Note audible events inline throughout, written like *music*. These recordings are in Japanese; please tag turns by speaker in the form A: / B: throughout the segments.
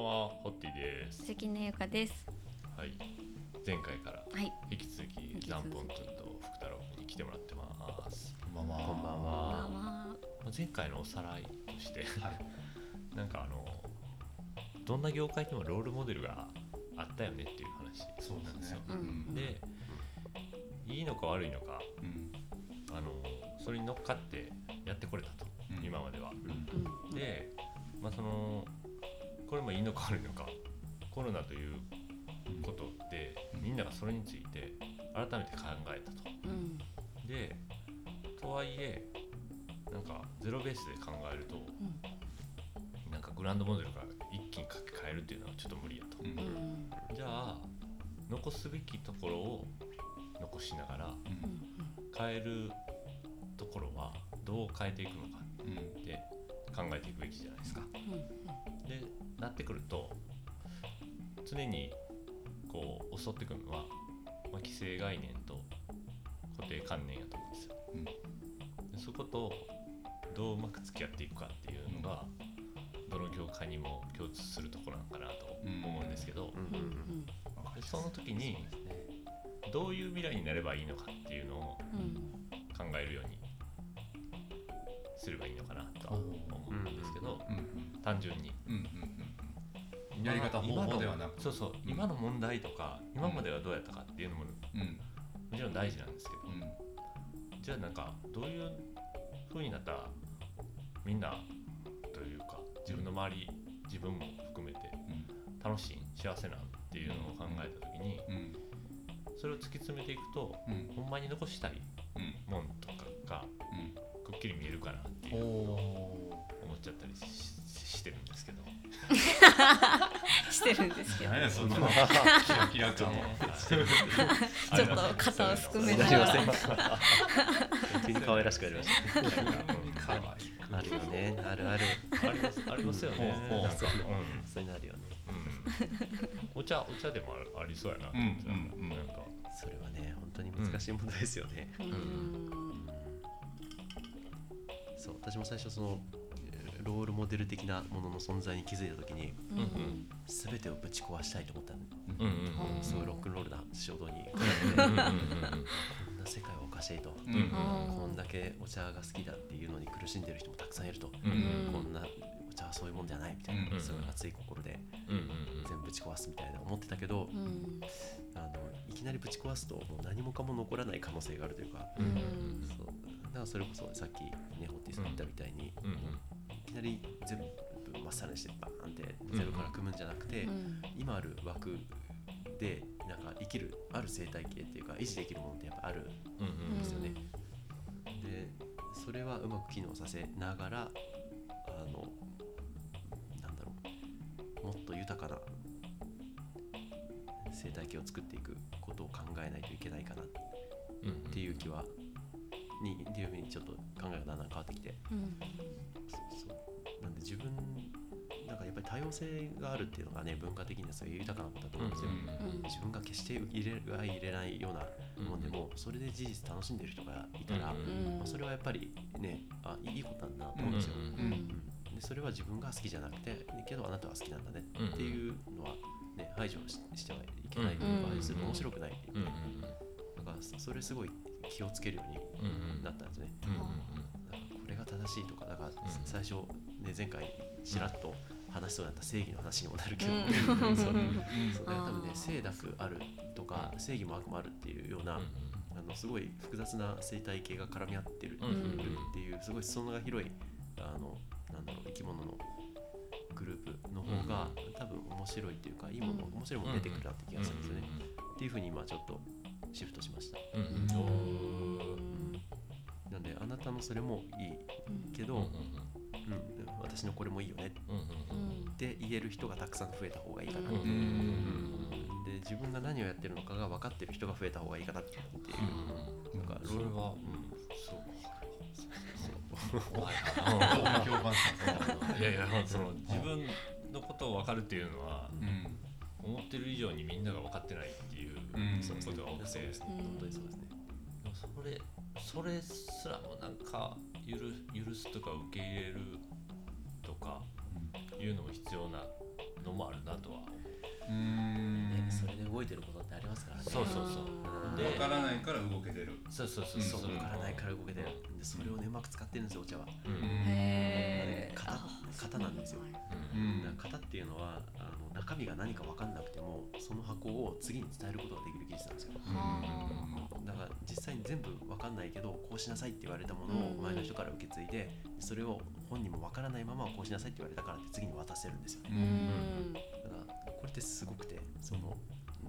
A: んは、ホッティです。
B: 関根ゆかです。
A: はい。前回から
B: はい。
A: 引き続きザンポン君と福太郎君に来てもらってます。
C: こんばんは。
A: こんばんは前回のおさらいとして、
C: はい。*laughs*
A: なんかあのどんな業界にもロールモデルがあったよねっていう話
C: そう
A: なんですよ。
B: う
C: うん
A: で、いいのか悪いのか、
C: うん。
A: あのそれに乗っかってやってこれたと、
C: うん
A: 今までは。
C: うん。
A: で、まあそのこれもいいのか悪いのか、コロナということでみんながそれについて改めて考えたと。
B: うん。
A: でとはいえなんかゼロベースで考えると
B: うん。
A: なんかグランドモデルが一気に書き換えるっていうのはちょっと無理やと。
C: う。ん。
A: じゃあ残すべきところを残しながら変えるところはどう変えていくのか
C: うん。
A: って考えていくべきじゃないですか。
B: うん。
A: でなってくると常にこう襲ってくるのは、まあ、既成概念と固定観念やと思うんですよ。
C: うん
A: でそことどううまく付き合っていくかっていうのが、どの業界にも共通するところなのかなと思うんですけど、
B: うん。うん。
A: でその時にどういう未来になればいいのかっていうのを
B: うん。
A: 考えるようにすればいいのかなとは思うんですけど、
C: うん。
A: 単純に。
C: やり方方
A: 今の
C: 法ではなく。
A: そうそう、
C: うん
A: 今の問題とか今まではどうやったかっていうのもも
C: うん。
A: ちろん大事なんですけど、
C: うん。
A: じゃあなんかどういう風になったらみんなというか自分の周り自分も含めて楽しい幸せなんっていうのを考えた時に
C: うん。
A: それを突き詰めていくと
C: うん。
A: ほんまに残したい
C: うん。
A: もんとかがくっきり見えるかなっていう
C: お
A: 思
C: お
A: っちゃったりししてるんですけど。*laughs*
B: してるんですけど。
C: 何やそのキラキラ感 *laughs* は。
B: ちょっと肩をすくめながら。
D: ません急に可愛らしくなりまし
C: かわいい。
D: たあるよねあるある
A: ありますありますよね。なんか
D: そういうのあるよね
A: お茶お茶でもありそうやな。
C: うんうんうん
A: なんか
D: それはね本当に難しい問題ですよね、
B: うん。
D: そう私も最初そのえーロールモデル的なものの存在に気づいた時に
B: うん。うん。
D: 全てをぶち壊したいと思ったの
A: うんうんうん
B: ん
D: すごいロックンロールな衝動に。
A: うんうんうんうん
D: こんな世界はおかしいと、
C: うん。
A: うん
D: こんだけお茶が好きだっていうのに苦しんでる人もたくさんいると、
A: うんうん
D: こんなお茶はそういうもんじゃないみたいな、
C: うん
D: すごい熱い心で
A: うんうん
D: 全部ぶち壊すみたいな思ってたけど、
B: うん。
D: あのいきなりぶち壊すともう何もかも残らない可能性があるというか、
A: うんうん
D: そう。だからそれこそさっきねホッティさん言ったみたいに、
A: うんうん。
D: いきなり全部まっさらにしてバーンってゼロから組むんじゃなくて、
B: うん。
D: 今ある枠でなんか生きるある生態系っていうか維持できるものってやっぱある
A: うんうん
D: ですよね。でそれはうまく機能させながらあのなんだろうもっと豊かな生態系を作っていくことを考えないといけないかなっ
A: うん
D: ていう気はにっていうふうにちょっと考えがだんだん変わってきて。
B: うん。
D: そうそう。なんで自分なんかやっぱり多様性があるっていうのがね文化的にはそういう豊かなことだと思うんですよ、
B: うん
D: 自分が決して入れが入れないようなもんでも、それで事実楽しんでる人がいたら、
A: うん
D: まあ、それはやっぱりねあいいことなんだなと思うんですよ、
A: うん
B: うん。
D: うんでそれは自分が好きじゃなくてけどあなたは好きなんだねっていうのは、ね、排除ししてはいけないというか、
B: うん
D: 排除すると面白くない、
A: う。んうん
D: だからそそれすごい気をつけるようになったんですね、これが正しいとかだから最初、ね、前回ちらっと話しそうだった正義の話にもなるけど、
B: うん。*laughs*
D: そう。
C: うん。
D: そ多分ね正悪あるとか正義も悪もあるっていうような、あのすごい複雑な生態系が絡み合ってるっていうすごい裾野が広いあのなんだろう生き物のグループの方が多分面白いっていうかいいもの
B: うん
D: 面白いもの出てくるなって気がするんですよね。っていうふうに今ちょっとシフトしました。
A: うんうん。
B: うん。
D: なんであなたのそれもいいけど、
A: うんうん
D: うん、私のこれもいいよねっ
A: うんうん
D: て言える人がたくさん増えた方がいいかなって。いう。
A: うん
D: で自分が何をやってるのかが分かってる人が増えた方がいいかなっていう。なんか
A: それは
D: うん。
A: そう怖い
C: 評判さ
A: いやいやその自分のことを分かるっていうのは
C: うん。
A: 思ってる以上にみんなが分かってないっていう
C: うん。
A: そのことが多くて。
D: 本当にそうですね。
A: でもそれそれすらもなんか許許すとか受け入れるとかいうのも必要なのもあるなとは。思う
C: ん。
D: ねそれで動いてることってありますからね。
A: そうそうそう。
D: うん。
A: で
C: わからないから動けてる。
A: そうそうそう
D: そう。
A: そう。
D: わからないから動けてる。でそれをねうまく使ってるんですよお茶は。
A: うん。うん。
B: へえ
D: 型型なんですよ。
C: うん
D: だから型っていうのはあの中身が何か分かんなくてもその箱を次に伝えることができる技術なんですよだから実際に全部分かんないけどこうしなさいって言われたものを
B: うん。
D: 前の人から受け継いでそれを本人も分からないままこうしなさいって言われたからって次に渡せるんですよね。
C: う
B: うん
D: これってすごくてその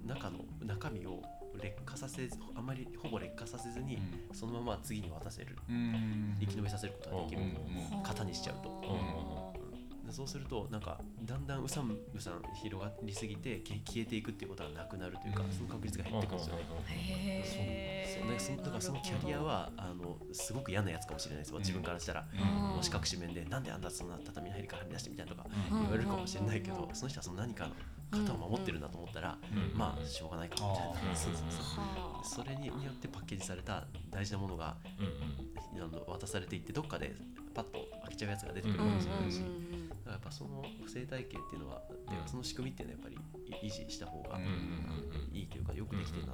D: 中の中身を劣化させずあまりほぼ劣化させずにそのまま次に渡せる。
C: うん。
D: 生き延びさせることができる。
A: うん
C: うん
D: 型にしちゃうと。でそうするとなんかだんだんうさんうさん広がりすぎてけ消えていくっていうことはなくなるというか、
C: うん。
D: その確率が減ってくるんですよね。
B: へ
D: そう。ねそのだからそのキャリアはあのすごく嫌なやつかもしれないですよ自分からしたら、
C: うん。
D: もし隠し面でなんであんなそんな畳の入りからはみ出してみたいなとか
C: うん。
D: 言われるかもしれないけど
B: うん
D: その人はその何かの型を守ってるんだと思ったら、
A: うん。
D: まあしょうがないかみたい
C: あー。
D: なそうそうそう。
B: は
D: それによってパッケージされた大事なものが
A: うん
D: 渡されていってどっかでパッと開けちゃうやつが出てくるかもしれないし、
B: うん
D: だからやっぱその生態系っていうのは、てかその仕組みっていうのはやっぱり維持した方が、
C: うん
A: うんうん
D: いいというかよくできてるな、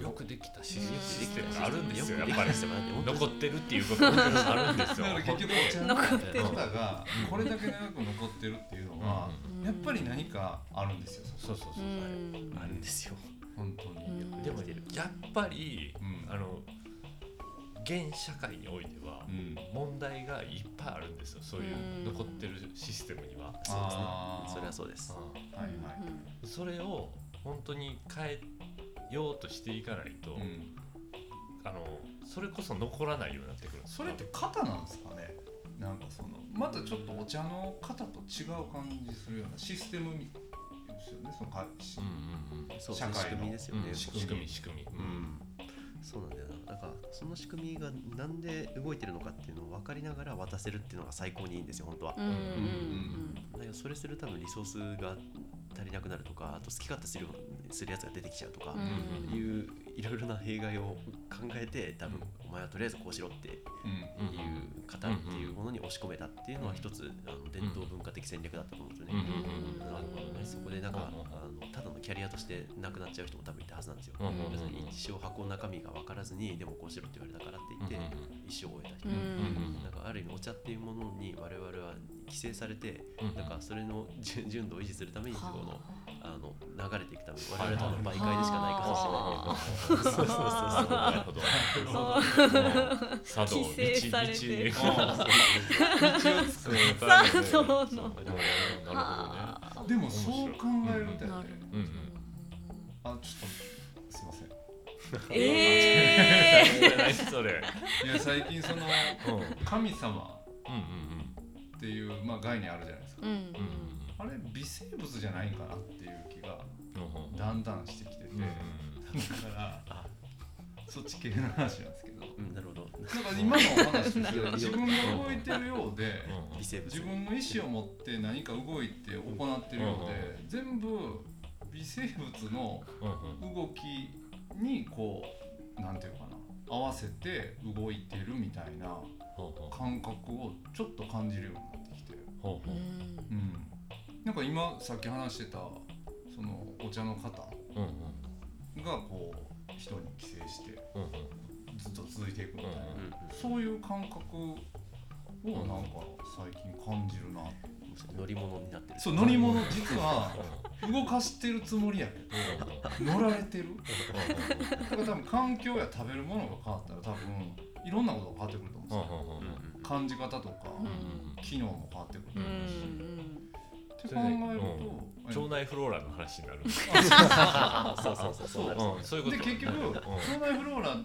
A: よくできたシ
B: うん。
A: ステムがあるんですよ
D: よくでき
A: やっぱり残ってるっていうことがあるんですよ。
C: だから結局
B: 残ってる。
C: 方がこれだけ長く残ってるっていうのは
B: うん。
C: やっぱり何かあるんですよ
A: そうそうそう
B: う。ん
D: あるんですよ。
C: 本当に。
B: うん。
A: でもやっぱり
C: うん。
A: あの現社会においては
C: うん。
A: 問題がいっぱいあるんですよ。そういう
B: うん。
A: 残ってるシステムには。
D: そうですね。それはそうです。
A: う
C: はいはい。
A: んそれを本当に変えようとしていかないと、
C: うん。
A: あのそれこそ残らないようになってくる。
C: それって型なんですかね？なんかそのまたちょっとお茶の型と違う感じするようなシステムですよね？その
A: うんうん。うん。
D: 仕組み
A: 仕組み、
D: うんそうなんだよな。だからその仕組みがなんで動いてるのかっていうのを分かりながら渡せるっていうのが最高にいいんですよ本当は。
B: うんうん
D: だけどそれする多分リソースが足りなくなるとかあと好き勝手するするやつが出てきちゃうとか
B: うんうん
D: いういろいろな弊害を考えて多分お前はとりあえずこうしろっていう方っていうものに押し込めたっていうのは一つあの伝統文化的戦略だったと思うんですよね。
A: うん
D: なるほどね。そこでなんかあのただのキャリアとしてなくなっちゃう人も多分いたはずなんですよ。要するに一生箱の中身が分からずにでもこうしろって言われたからって言って
A: うん
D: 一生を終えた人。なんかある意味お茶っていうものに我々は規制されて
A: うん
D: なんかそれの純純度を維持するためにこの
B: は
D: あの流れていくた我々は多分媒介でしかないかもしれない。
B: は
D: けどそうそうそうそう。
A: なるほど。茶道
B: 規制されて
A: る
B: 茶道の
A: なるほどね
C: でもそう。考えるとやね
B: なる
A: う。んう。ん
C: あちょっとすいません
B: ええ
A: 何それ
C: いや最近その
A: う。ん
C: 神様っていう、まあ、概念あるじゃないですか
B: う。ん
C: あれ微生物じゃないんかなっていう気が
A: うん
C: だんだんしてきてて、だからそっち系の話なんですけど。
D: うんなるほど。
C: なんか今の話としては自分が動いてるようで
A: うん
D: 微生物。
C: 自分の意思を持って何か動いて行ってるようで全部微生物の動きにこうなんていうかな合わせて動いてるみたいな感覚をちょっと感じるようになってきて、
A: う
C: ん、なんか今さっき話してたそのお茶の方がこう人に寄生して
A: うんうん
C: ずっと続いていくみたいな、そういう感覚をなんか最近感じるな
D: 乗り物になってる。
C: そう乗り物実は動かしてるつもりやけど乗られてる。だから多分環境や食べるものが変わったら多分いろんなことが変わってくると思うんですよ。感じ方とか
B: うん
C: 機能も変わってくる
B: うんう
C: し、
B: ん
C: って考えると、
A: 腸内フローラの話になる。
D: そうそうそう。そう。
A: そういうこと。
C: で結局
A: うん。
C: 腸内フローラ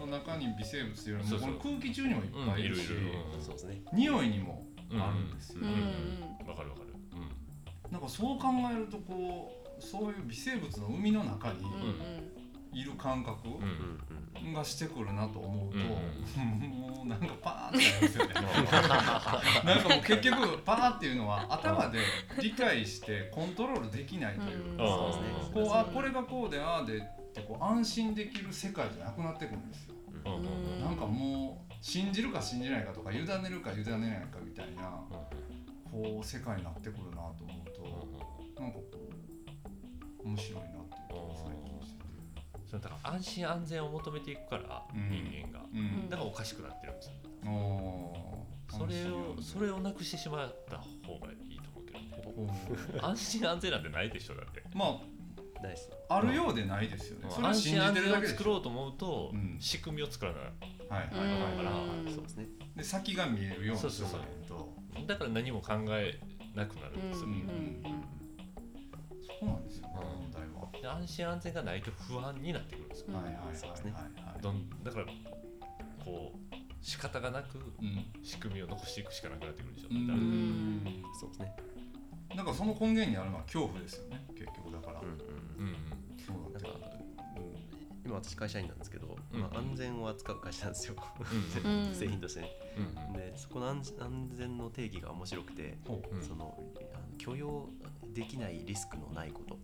C: の中に微生物っていうよりも
A: そうそう。
C: この空気中にもいっぱいいるし、
A: うんいるいる。
D: そうですね。
C: 匂いにもあるんですよ、
B: うん。うん。
A: わかるわかる。
C: なんかそう考えるとこうそういう微生物の海の中に
B: うんうん
C: いる感覚がしてくるなと思うと、
A: うん
C: もうなんかパーンってなりますよね。*laughs* なんかもう結局パーっていうのは頭で理解してコントロールできないというか、こうあこれがこうでああでってこう安心できる世界じゃなくなってくるんですよ。なんかもう信じるか信じないかとか委ねるか委ねないかみたいなこう世界になってくるなと思うとなんかこう面白いな
A: それだから安心安全を求めていくから、
C: うん。
A: 人間が。
C: うん。
A: だからおかしくなってるん。ですよそれをそれをなくしてしまった方がいいと思うけどね。安心安全なんてないでしょだって。
C: ま
D: ないです
C: ああるようでないですよね。
A: 安心安全を作ろうと思うと、
C: うん。
A: 仕組みを作らない。
C: はい。はいはい
A: だから
B: うん。
D: そうですね。
C: で先が見えるように
A: そうそうそう。だから何も考えなくなるんですよ、
B: うん
C: そうなんですよね
A: うん
C: 問題は。
A: で安心安全がないと不安になってくるんですよ、
B: うん
C: はいはいはいはい。
D: そうですね。
C: はい
A: どんだからこう仕方がなく
C: うん。
A: 仕組みを残していくしかなくなってくるでしょ、
C: う
B: うん。
D: そうですね。
C: なんかその根源にあるのは恐怖ですよね結局だから。
D: うんうん。今私会社員なんですけど、
A: うん。
D: まあ、安全を扱う会社なんですよ、
A: うん。
B: うん。*laughs*
D: 製品としてね。
A: うんうん。
D: でそこの安安全の定義が面白くて、
C: ほう。
A: うん。
D: そのあの許容できないリスクのないこと、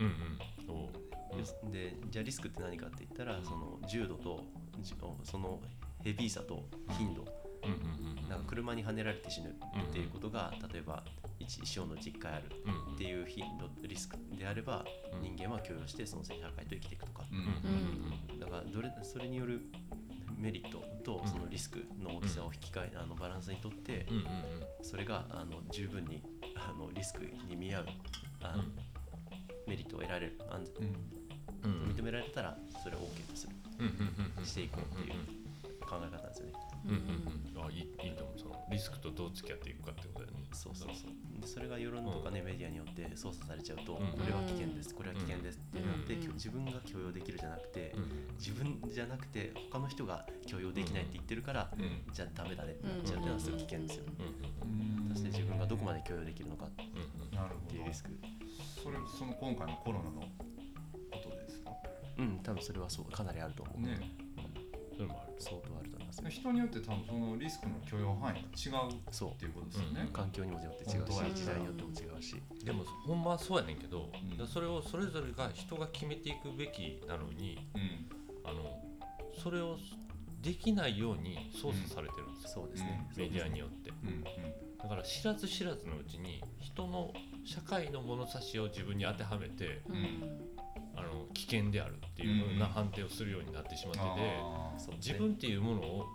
A: うんうん。
D: でじゃあリスクって何かって言ったらその重度とじそのヘビーさと頻度。
A: うんうんうん
D: なんか車にはねられて死ぬっていうことが例えば一一生の実回ある
A: うん
D: っていう頻度リスクであれば
A: うん。
D: 人間は許容してその社会と生きていくとか。
C: うん
A: うん
D: だからどれそれによるメリットとそのリスクの大きさを引き換えあのバランスにとってそれがあの十分にあのリスクに見合うあのメリットを得られる安全
C: うん。
D: 認められたらそれを OK とする。していこうっていう考え方なん。ですよね。
A: うんうんうん。あいいいいと思う。そのリスクとどう付き合っていくかってことだよね。
D: そうそうそう。でそれが世論とかね、メディアによって操作されちゃうと、
A: うん。
D: これは危険です。これは危険です。ってなって、
B: うん
D: 自分が許容できるじゃなくて、
A: うん。
D: 自分じゃなくて他の人が許容できないって言ってるから、
A: うん。
D: じゃあダメだねってなっちゃうってのはすごい危険ですよ、
A: うん
C: うん
D: そして自分がどこまで許容できるのかっていうリスク。
C: それその今回のコロナのことですか？
D: うん多分それはそうかなりあると思う、
C: ね。
A: それもある
D: 相当あると思いますよ
C: 人によって多分そのリスクの許容範囲が違う
D: そう
C: っていうことですよね。
A: うん
D: 環境にもよって違うし時代によっても違うし。
A: でもほんまはそうやねんけど、
C: ん。
A: だからそれをそれぞれが人が決めていくべきなのに
C: うん。
A: あのそれをできないように操作されてるんですよ、
D: そうですね、
A: メディアによって。
C: うんうん。
A: だから知らず知らずのうちに人の社会の物差しを自分に当てはめて危険であるっていうふうな判定をするようになってしまってて、自分っていうものを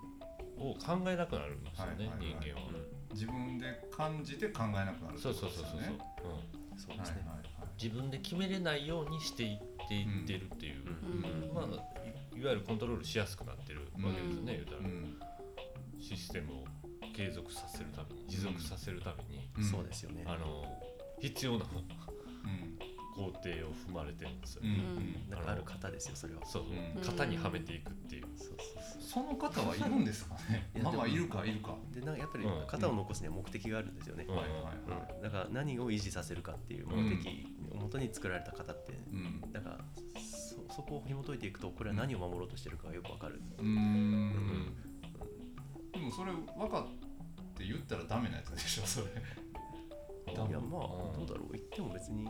A: を考えなくなるんですよね、
C: はいはいはい。
A: 人間は。
C: 自分で感じて考えなくなるって
A: そう
C: こと
A: そうそうそうそう、
C: ですよね
A: う。ん
D: そうですね、
C: はいはいはい。
A: 自分で決めれないようにしていっていってるっていう、
B: うん。
A: まあ、いいわゆるコントロールしやすくなってるわけですよね、言うたら、
C: うん
A: システムを継続させるために持続させるために、
C: うん
D: そうですよね。
A: あの必要な
C: うん
A: 工程を踏まれてるんですよ。
C: うん
A: ね、
C: うん。
D: なんかある方ですよそれは。
A: そう、
C: うん。
A: 型にはめていくっていう、
D: そうそうそ
C: その方はいるんですかね？まあまあいるかいるか。
D: うでなんかやっぱり
A: うん。
D: 型を残すには目的があるんですよね、
A: うん。
C: はいはいはい。
D: うん、だから何を維持させるかっていう目的をもとに作られた方って、
C: うん。
D: だからそそこを紐解いていくとこれは何を守ろうとしてるかがよくわかる、
C: うーん。でもそれ分かって言ったらダメなやつでしょそれ。
D: いやまあどうだろう。言っても別に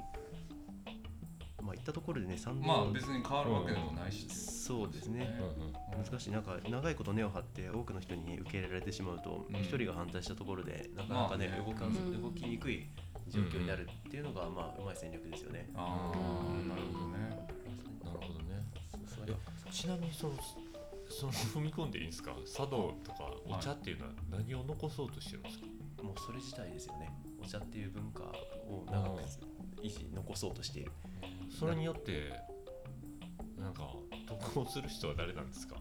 D: まあ言ったところでね賛同
C: まあ別に変わるわけでもないし。っていう
D: そうですね。
A: うんうん
D: 難しい。なんか長いこと根を張って多くの人に受け入れられてしまうと
C: うん。
D: 一、人が反対したところでなかなかね,、
C: まあね。
D: 動か
B: うん。
D: 動きにくい状況になるっていうのが、まあうまい戦略ですよね。
C: ああ
B: うん。
C: なるほどね。
A: なるほどね。ちなみにそのその踏み込んでいいんですか？茶道とかお茶っていうのは何を残そうとしてるんですか、
D: もうそれ自体ですよね。お茶っていう文化を長く維持残そうとしている。
A: それによってなんか得をする人は誰なんですか、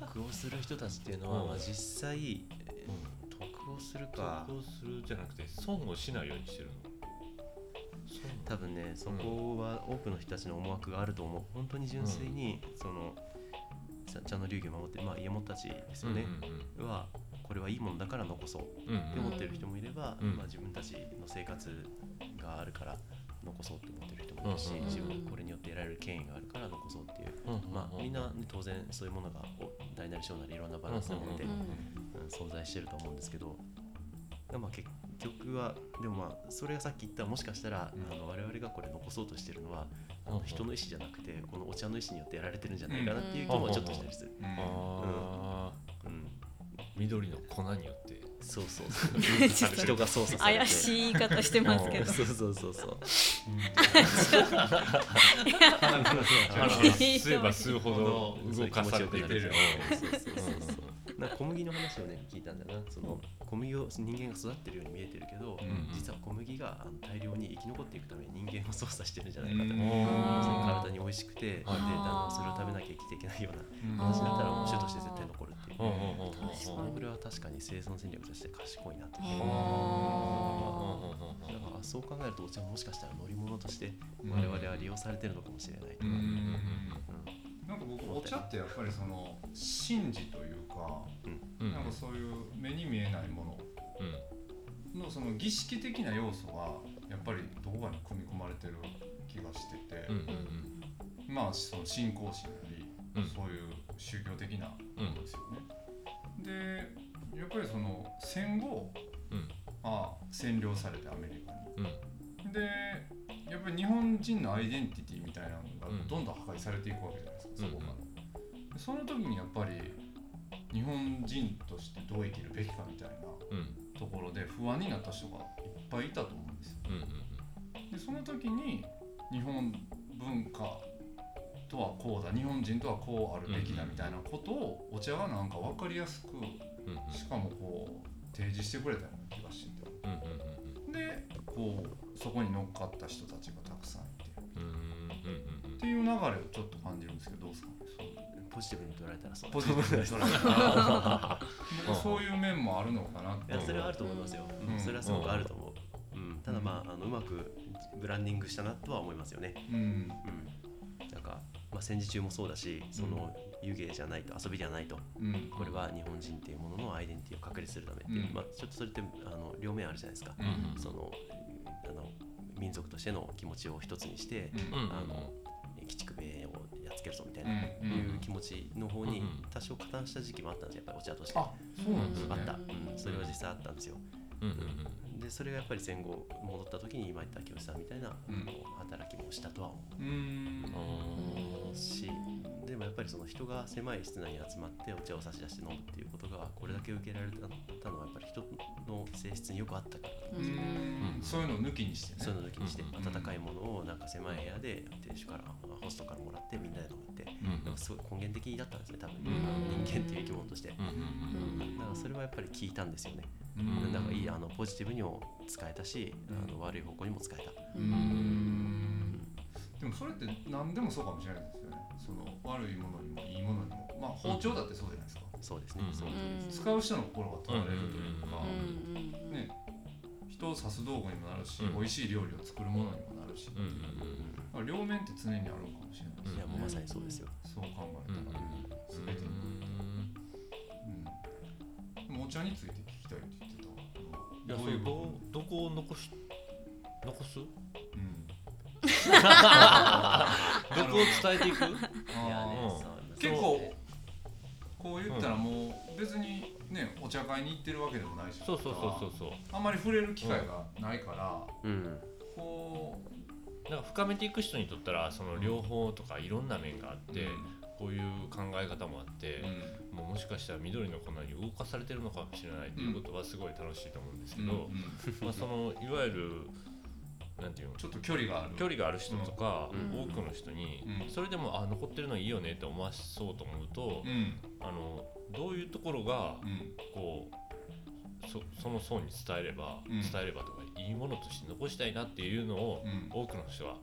D: 得をする人たちっていうのは、
A: うん。
D: まあ実際、えー得をするか
A: 得をするじゃなくて損をしないようにしてるの。損。
D: 多分ねそこは多くの人たちの思惑があると思う。本当に純粋に、その茶茶の流儀を守ってまあ家元たちですよね、はこれはいいものだから残そうって思ってる人もいれば、
A: うん。
D: まあ、自分たちの生活があるから残そうって思ってる人もいるし、
A: うん
D: 自分これによって得られる権威があるから残そうっていう、まあ、みんな、ね、当然そういうものがお大なり小なりいろんなバランスのもので、
A: うん
D: うん存在してると思うんですけど、まあ、結局はでもまあそれがさっき言ったもしかしたら、
C: うん。
D: あの我々がこれ残そうとしてるのはあの人の意思じゃなくてこのお茶の意思によってやられてるんじゃないかなっていう気もちょっとしたりする。
C: う
A: 緑の粉によって
D: そうそうそう。*laughs* 人が操作されて。
B: 怪しい言い方してますけど。*laughs*
D: そうそうそうそう。*laughs*
A: 吸えば吸うほど
D: そう
A: 動かされていく
D: 気持ちよ。くなる
A: うん
D: そうそうそうそうなんか小麦の話をね聞いたんだな。その小麦を人間が育ってるように見えてるけど、
C: ん
D: 実は小麦があの大量に生き残っていくために人間を操作してるんじゃないかと、体に美味しくて、でだ
A: はい。
D: んだんそれを食べなきゃ生きていけないような。
C: うん。
D: 話だったらもう種として絶対残るっていう、
A: うんうんうんうん
B: 確かに
D: これは確かに生存戦略として賢いなって、
B: あ
D: だからそう考えるとお茶ももしかしたら乗り物として
C: うん。
D: 我々は利用されてるのかもしれないとか、
C: うん。
D: うん
C: なんか僕お茶ってやっぱりその神事というか
A: うん。
C: なんかそういう目に見えないもの。のその儀式的な要素がやっぱりどこかに組み込まれてる気がしてて、
A: うんうん
C: まあその信仰心なり、
A: うん。
C: そういう宗教的なことですよね。でやっぱりその戦後、
A: うん。
C: まあ、占領されてアメリカに。
A: うん。
C: でやっぱり日本人のアイデンティティみたいなのが
A: うん。
C: どんどん破壊されていくわけじゃないですか、
A: うん
C: そこから。でその時にやっぱり日本人としてどう生きるべきかみたいな
A: うん。
C: ところで不安になった人がいっぱいいたと思うんですよ。
A: うんうん
C: でその時に日本文化とはこうだ日本人とはこうあるべきだみたいなことをお茶がなんか分かりやすく
A: うんうん。
C: しかもこう提示してくれたような気がしてて。
A: うんうんうん
C: でこうそこに乗っかった人たちがたくさんいて。
A: うんうんうん
C: っていう流れをちょっと感じるんですけどどうですか
D: ポジティブに捉えたらそう
C: ポジティブに捉えたら僕 *laughs* そういう面もあるのかなって
D: いやそれはあると思いますよ、うん。
C: うん
D: それはすごくあると思う、うん、ただまああのうまくブランディングしたなとは思いますよね、
C: うん。
D: うん、なんか、まあ、戦時中もそうだしその湯気じゃないと遊びじゃないと
C: うん。
D: これは日本人っていうもののアイデンティティを確立するためっていう、
C: うん。
D: まあ、ちょっとそれってあの両面あるじゃないですか、
C: うん。
D: そのあの民族としての気持ちを一つにして、
C: うん
A: うん。
D: あの鬼畜米をやっつけるぞみたいな、
C: うん
D: いう気持ちの方に
A: うん
D: 多少加担した時期もあったんですよ。やっぱりお茶として。
C: あそうなんですね。
D: あった、うん、それは実際あったんですよ。
A: うんうん
D: でそれがやっぱり戦後戻った時に今言った清さんみたいな、
C: うん。
D: 働きもしたとは思
C: う。ーん。
D: うしでもやっぱりその人が狭い室内に集まってお茶を差し出して飲むっていうことがこれだけ受けられたのはやっぱり人の性質によくあったからだと思うんですよ、
C: うん。そういうのを抜きにしてね。
D: そういうの抜きにして
A: うん
D: 温かいものをなんか狭い部屋で亭主からホストからもらってみんなで飲むって
A: うん
D: なんかすごい根源的だったんですね多分、人間っていう生き物として、だからそれはやっぱり聞いたんですよね、
C: うん。
D: だからいいあのポジティブにも使えたし、あの悪い方向にも使えた、
C: うーん。でもそれって何でもそうかもしれないですよねその悪いものにもいいものにもまあ包丁だってそうじゃないですか、
D: そうですね、
A: う
C: 使う人の心が問われるというか、
B: うんうんうん
C: ね人を刺す道具にもなるし、
A: うん。
C: 美味しい料理を作るものにもなるし、
A: う。ん
C: 両面って常にあるのかもしれないですね。
D: いやもうまさにそうですよ、
C: そう考え
A: うん
C: たら、全てにうん、でもお茶について聞きたいって言ってた。わ
A: いや
C: どういう
A: どどこを残し残す？
C: うん *laughs*
A: どこを伝えていく？
C: あー
D: いやね
A: うん
D: そう
C: 結構こう言ったらもう別にねお茶会に行ってるわけでもないし。
A: そうそうそうそうそう。
C: あんまり触れる機会がないから、
D: うん。
C: こ
A: なんか深めていく人にとったらその両方とかいろんな面があっ
C: う、
A: て、こういう考え方もあって
C: う、ん。
A: もうもしかしたら緑の粉に動かされてるのかもしれないということはすごい楽しいと思うんですけど、
C: うんうん。
A: まあ、そのいわゆるなんていうの？
C: ちょっと距離がある。
A: 距離がある人とか、
D: うん。
A: 多くの人に、
C: うん。
A: それでもあ残ってるのいいよねって思わそうと思うと、
C: うん。
A: あのどういうところが
C: うん。
A: こうそその層に伝えれば、
C: うん。
A: 伝えればとかいいものとして残したいなっていうのを、
C: うん。
A: 多くの人は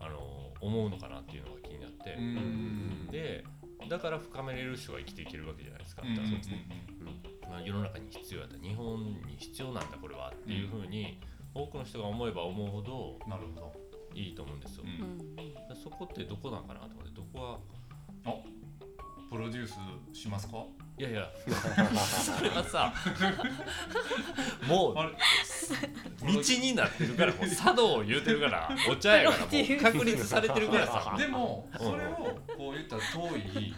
A: あの思うのかなっていうのが気になって、
C: うん。
A: でだから深めれる人が生きていけるわけじゃないですか、
C: うん。
A: まあ、世の中に必要やった。日本に必要なんだこれはっていうふうに多くの人が思えば思うほど
C: なるほど、
A: いいと思うんですよ、
C: うん。
B: うん。
A: そこってどこなんかなと思ってどこは
C: あプロデュースしますか？
A: いやいや *laughs* それはさ *laughs* もう道になってるからもう茶道を言うてるからお茶やからもう確立されてるからさ。
C: でも
A: うん
C: それをこう言ったら遠い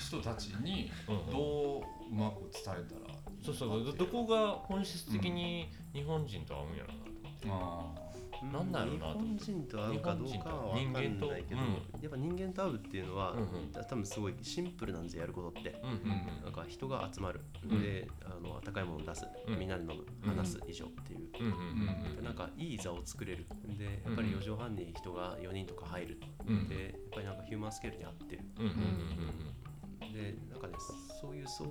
C: 人たちにどううまく伝えたらいいかって
A: そうそうどどこが本質的に日本人と合うんやろうなと思って。
C: あ。
A: なんだろうなと思って。
D: 日本人と会うかどうかは分かんないけど、
A: 人間と
D: やっぱ人間と会うっていうのは、
A: うんうん。
D: 多分すごいシンプルなんですよやることって。
A: うんうん
D: なんか人が集まる、
A: うん。
D: であの高いものを出す、
A: うん。
D: みんなで飲む。
A: うん
D: 話す以上っていう、
A: うんうんうん
D: なんかいい座を作れる。でやっぱり4畳半に人が4人とか入る、
A: うん。
D: でやっぱりなんかヒューマンスケールに合ってる。
A: うんうん
D: でなんかねそういう総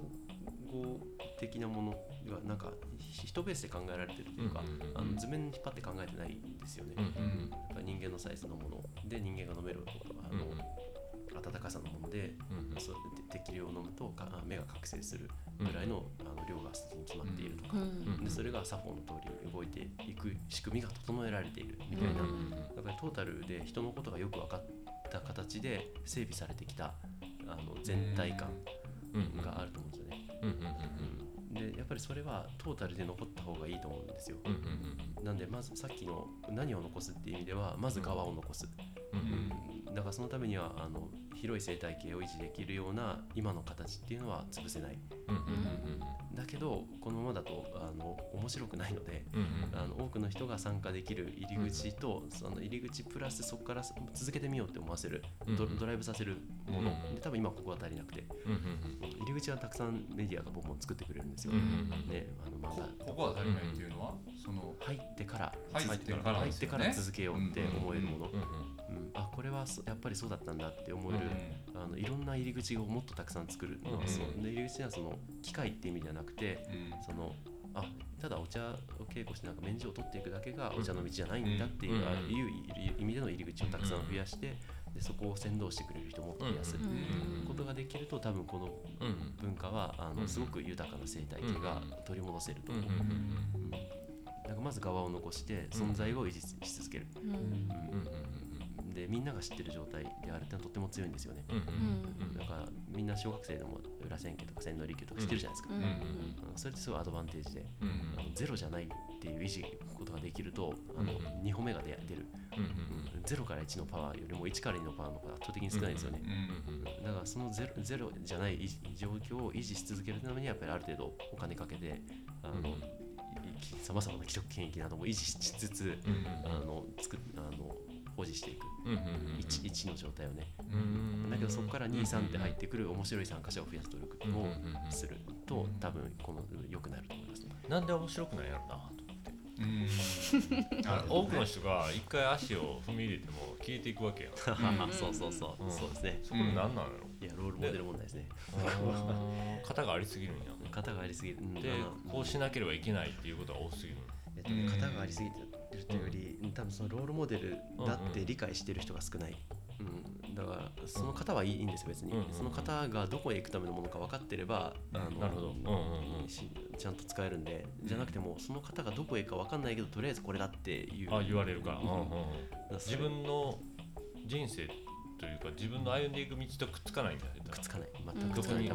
D: 合的なものがなんかひ人ベースで考えられてるというか、
A: うんうんうん
D: あの図面に引っ張って考えてないんですよね、
A: うんうん
D: 人間のサイズのもの。で人間が飲めるあの、温かさのもので、
A: うんうん。
D: そうで適量を飲むとか目が覚醒するぐらいの,、あの量がすでに決まっているとか、
A: うん
D: でそれが作法の通りに動いていく仕組みが整えられているみたいな、やっぱりトータルで人のことがよく分かった形で整備されてきたあの全体感があると思うんですよね。でやっぱりそれはトータルで残った方がいいと思うんですよ。なんでまずさっきの何を残すっていう意味ではまず側を残す。だからそのためにはあの広い生態系を維持できるような今の形っていうのは潰せない。
A: うんうん
D: だけどこのままだとあの面白くないので。
A: うん
D: あの多くの人が参加できる入り口と、その入り口プラスそこから続けてみようって思わせる、ド
A: うん。
D: ドライブさせるもの、
A: うん
D: で多分今ここは足りなくて、
A: うんうん
D: 入り口はたくさんメディアがボンボン作ってくれるんですよ。
A: うんうん
D: ね、あの漫
C: こ
D: 画
C: ここは足りないっていうのは？その
D: 入ってから
C: 入ってから
D: 入ってから続けようって思えるもの、
A: うんうん。
D: うんあこれはそやっぱりそうだったんだって思える、
C: う
D: あのいろんな入り口をもっとたくさん作るのが、
A: う。ん。
D: そうで入り口はその機械って意味じゃなくて
C: ん。
D: そのあただお茶を稽古してなんか免状を取っていくだけがお茶の道じゃないんだっていう,、
A: うん。
D: あいう意味での入り口をたくさん増やしてでそこを先導してくれる人も増やす
B: うん。
D: ことができると多分この文化はあ
A: うん。
D: のすごく豊かな生態系が取り戻せると。思う。
A: うん。うん。
D: うん。なんかまず側を残して存在を維持し続ける、
B: うん。
A: うん
D: でみんなが知ってる状態であるってのはとっても強いんですよね。
A: うんうん
D: だからみんな小学生でも裏千家とか千利休とか知ってるじゃないですか、
B: うん
A: うん
D: うん。それってすごいアドバンテージで、
A: うん
D: あのゼロじゃないっていう維持ことができるとあの、
A: うん
D: 2歩目が出出る、
A: うん
D: うん、0から1のパワーよりも1から2のパワーの方が圧倒的に少ないですよね、
A: うんうん
D: だからそのゼロゼロじゃない状況を維持し続けるためにはやっぱりある程度お金かけてあのさまざまな既得権益なども維持しつつ、
A: うん。
D: あの作っあの保持していく。
A: うんうん
D: 1, 1の状態をね、
A: うん。
D: だけどそこから23って入ってくる面白い参加者を増やす努力をすると多分この良くなると思いますね。
A: なんで面白くないやろなと。思って多くの人が一回足を踏み入れても消えていくわけや。ん。そ
B: うん。
D: そうそうそう、
A: うん。
D: そうですね。
A: こで何なんやろ？
D: いやロールモデル問題ですね。*laughs*
A: 型がありすぎるんや。
D: 型がありすぎる。うん。
A: でこうしなければいけないっていうことが多すぎる。
D: えっとね型がありすぎてるというより、多分そのロールモデルだって理解してる人が少ない。うん、だからその方はいいんですよ別に、
A: うんうん。うん
D: その方がどこへ行くためのものか分かってれば、あの
A: なるほど。うんうんうん。
D: しちゃんと使えるんで。じゃなくてもその方がどこへ行くか分かんないけどとりあえずこれだっていう。
A: あ言われるから、
D: うん
A: 自
D: れ。
A: 分の人生というか自分の歩んでいく道とくっつかないんだよ
D: くっつかない。全
B: うん
D: くくっつかない、
A: うん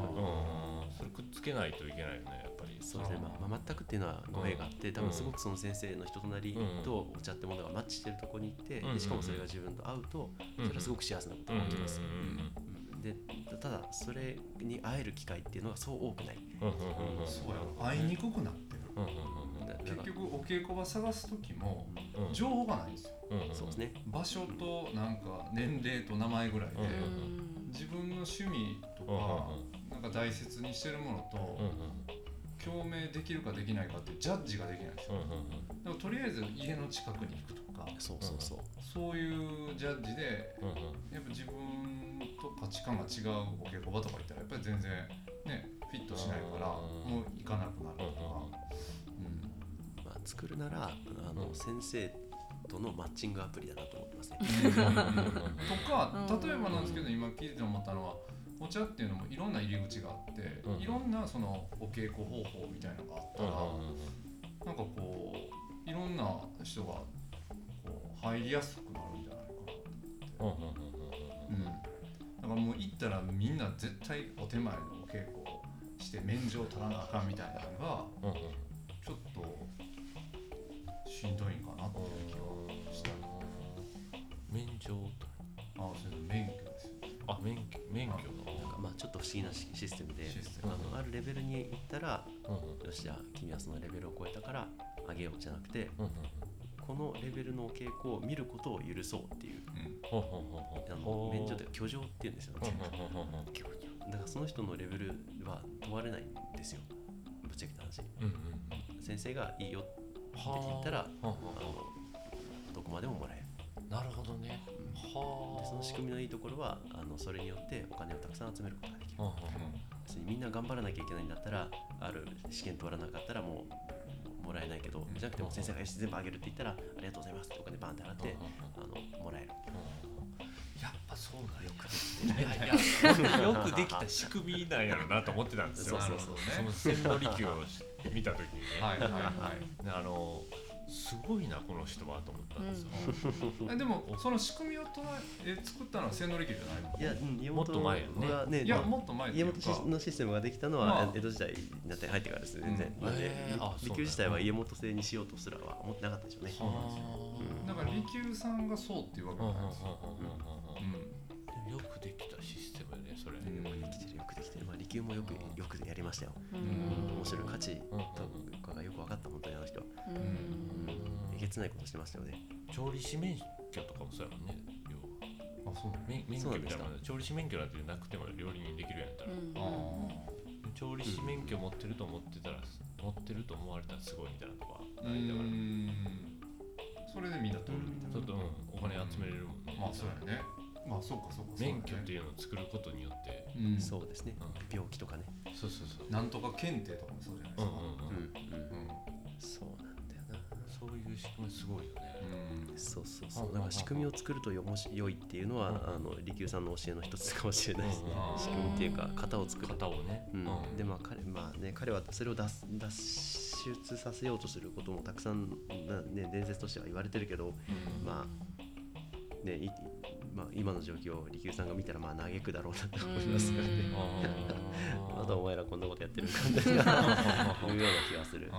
A: それくっつけないといけないよね
D: そうですね、まあまあ、全くっていうのは語弊があって、多分すごくその先生の人となりとお茶ってものがマッチしてるところに行って、
A: うん
D: でしかもそれが自分と合うと、それはすごく幸せなことが起きます。うんでただそれに会える機会っていうのがそう多くない。
A: うんうん
C: そうや。会いにくくなってる。
A: うんうん
C: 結局お稽古場探す時も
A: うん。
C: 情報がないんですよ。
A: うんうん
D: そうですね。
C: 場所となんか年齢と名前ぐらいで
A: うん
C: 自分の趣味とかなんか大切にしてるものと
A: うん
C: 共鳴できるかできないかっていうジャッジができないんですよ。
A: うんうん
C: だからとりあえず家の近くに行くとか
D: そうそうそう。
C: そういうジャッジで
A: うんうん。
C: やっぱ自分と価値観が違うお稽古場とか行ったらやっぱり全然ねフィットしないから
A: うん。
C: もう行かなくなるとか。
D: まあ、作るならあの、
A: うん。
D: 先生とのマッチングアプリだなと思ってますね。*laughs*
C: とか
B: うん
C: 例えばなんですけど今聞いてて思ったのはお茶っていうのもいろんな入り口があって
A: うん。
C: いろんなそのお稽古方法みたいなのがあった
A: うん
C: らなんかこういろんな人がこう入りやすくなるんじゃないかな
A: うんうんうんうん
C: うん、だからもう行ったらみんな絶対お手前のお稽古をして免状取らなあかんみたいなのがちょっとしんどいんかなっていう気はした。
A: 免状と
C: あそれ免許ですよ
A: あ免許免許
D: なんかまあちょっと不思議なシシステムであのあるレベルに行ったらよしじゃあ君はそのレベルを超えたからあげようじゃなくてここのレベルの稽古を見ることを許そうっていうあの免除というか居城っていうんですよね。だからその人のレベルは問われないんですよ。ぶっちゃけた話。先生がいいよって
A: はあ
D: 言ったら
A: はあは
D: あのどこまでももらえる。
A: あなるほどね。は
D: その仕組みのいいところはあのそれによってお金をたくさん集めることができる
A: はあは
D: 別にみんな頑張らなきゃいけないんだ。ったらある試験通らなかったらもうもらえないけどじゃなくても先生が全部あげるって言ったらありがとうございますってお金バンって払ってあのもらえる
A: やっぱそうなんよくいやいよくできた仕組みなんやろうなと思ってたんですよ
D: そうそう
C: そう
A: その千利休を見た時にね、
C: はいはいはい
A: あのすごいなこの人はと思ったんですよ、
C: えでもその仕組みええ作ったのは千利休じゃないの？
D: いや、うん、家
A: もっと前よね。
D: はね
C: いや
D: まあ
C: もっと前って
D: 家
C: いうか。
D: 元のシステムができたのは、
C: まあ。
D: 江戸時代になって入ってからです全然、
C: うん。
D: なんで
A: へー。あそうだ。
D: 利休自体は家元制にしようとすらは思ってなかったでしょうね。
C: そうなんですよ。
D: うん
C: だから利休さんがそうっていうわけじゃないですよ。う
A: よくできたシステムねそれ、
C: ん
D: よくできてる。よくできてるまあ利休もよくよくやりましたよ、
B: うん。
D: 面白い価値
A: うん
D: とかがよく分かった本当にあの人は、
B: うん。
D: えげつないことしてましたよね。
A: 調理師免許とかもそうやもんね
C: あそう
A: 免免許みたいな調理師免許なんてなくても料理人できるやんやったら、
C: あ
A: 調理師免許持ってると思ってたら、持ってると思われたらすごいみたいなとこは
C: あう
A: ないんだから、
C: ん。それでみんな取るみたい
A: ちょっと、うん、お金集めれるもん。ね、
C: なまあそうやね。まあそうかそうか。
A: 免許って
C: いう
A: のを作ることによって。
C: うん。
D: そうですね、
A: うん。
D: 病気とかね。
A: そうそうそう。
C: なんとか検定とかもそうじゃないですか。
A: うんうんうん。
D: うん
C: うん
D: そう
A: そういう仕組みすごいよね、
C: うん
D: そうそう
A: うん
D: そう。だから仕組みを作るとよもし良いっていうのは、
A: うん。
D: あの利休さんの教えの一つかもしれないですね、
C: うん。
D: 仕組みっていうか型を作る。
A: 型をね、
D: うん。
A: うん。
D: でまあ彼まあね彼はそれを脱脱出させようとすることもたくさんな、ね、伝説としては言われてるけど、まあねいまあ、今の状況を利休さんが見たらまあ嘆くだろうなと思いますよね。
A: あ *laughs*
D: まだお前らこんなことやってるんかみたいな *laughs* ような気がする。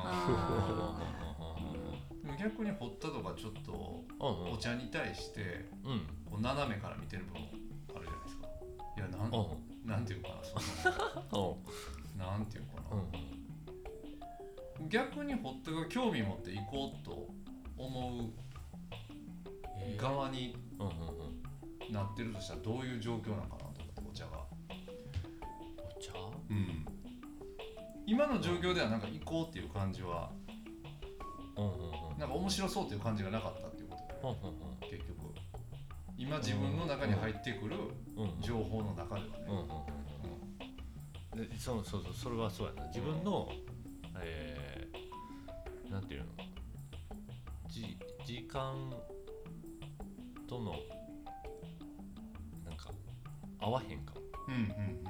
C: 逆に堀田とかちょっとお茶に対して
A: うん。
C: こう斜めから見てる部分あるじゃないですか。いやなん
A: うん
C: なんていうかなその *laughs* なんていうかな、逆に堀田が興味持って行こうと思う側になってるとしたらどういう状況なのかなと思ってお茶が、
A: お茶？
C: うん、今の状況ではなんか行こうっていう感じはなんか面白そうっていう感じがなかったっていうことで
A: うんうん
C: 結局。今自分の中に入ってくる
A: うんうん。
C: 情報の中ではね、
A: うんうんうん。うん。でそうそうそうそれはそうやな。自分のえー、なんていうの？じ時間とのなんか合わへんか。も
C: うんうん。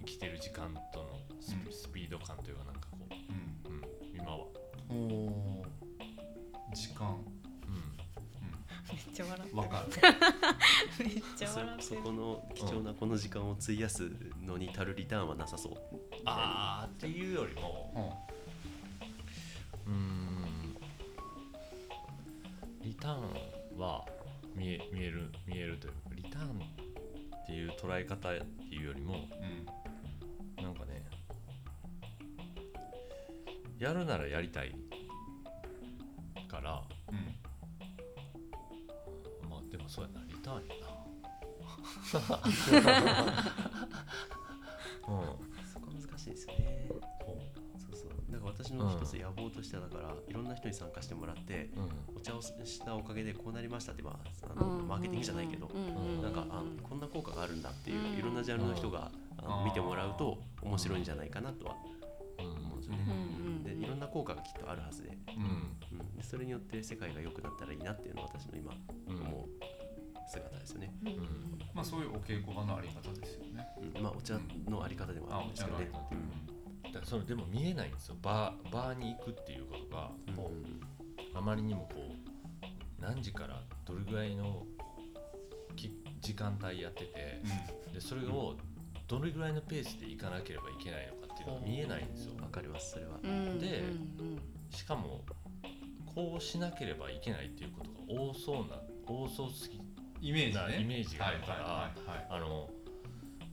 A: 生きてる時間とのスピ,、ード感というかなんは、
C: うんおー時間。
A: う
B: めっちゃ笑
C: わかる。
B: ってる。めっちゃ
D: そそ
B: 笑ってる。
D: この貴重なこの時間を費やすのに足るリターンはなさそう。
A: ん、あーっていうよりも。
C: うん。
A: うーん。リターンは見え見える見えるというかリターンっていう捉え方っていうよりも
C: うん
A: やるならやりたいから。
C: うん。
A: まあでもそうやなリターンやな。*laughs* うん。
D: そこは難しいですよね。
A: そう。
D: そう。だから私の一つ野望としてはだから、いろんな人に参加してもらって、
A: うん。
D: お茶をしたおかげでこうなりましたって、まあ、あのマーケティングじゃないけど、
A: ん。
D: なんかあこんな効果があるんだっていう、
B: うん。
D: いろんなジャンルの人が、あの見てもらうと面白いんじゃないかなとは
A: うん
D: 効果がきっとあるはずで,、
C: うん。
D: うん、でそれによって世界が良くなったらいいなっていうのが私の今
A: うん
D: 思う姿ですよね。
B: うん。
A: うん。
C: まあそういうお稽古場のあり方ですよね。
D: うん、まあお茶のあり方でもあるんですよね。
C: 茶のあり方
A: だからそのでも見えないんですよ。バーバーに行くっていうことが
D: うん。
A: こうあまりにもこう何時からどれぐらいのき時間帯やっててでそれをどれぐらいのペースで行かなければいけないのか見えないんですよ。
D: うんわかります？それは。
B: うん
A: で
B: うん。
A: しかもこうしなければいけないっていうことが多そうな多そうすぎ
C: イメージね。
A: なイメージがあるからあの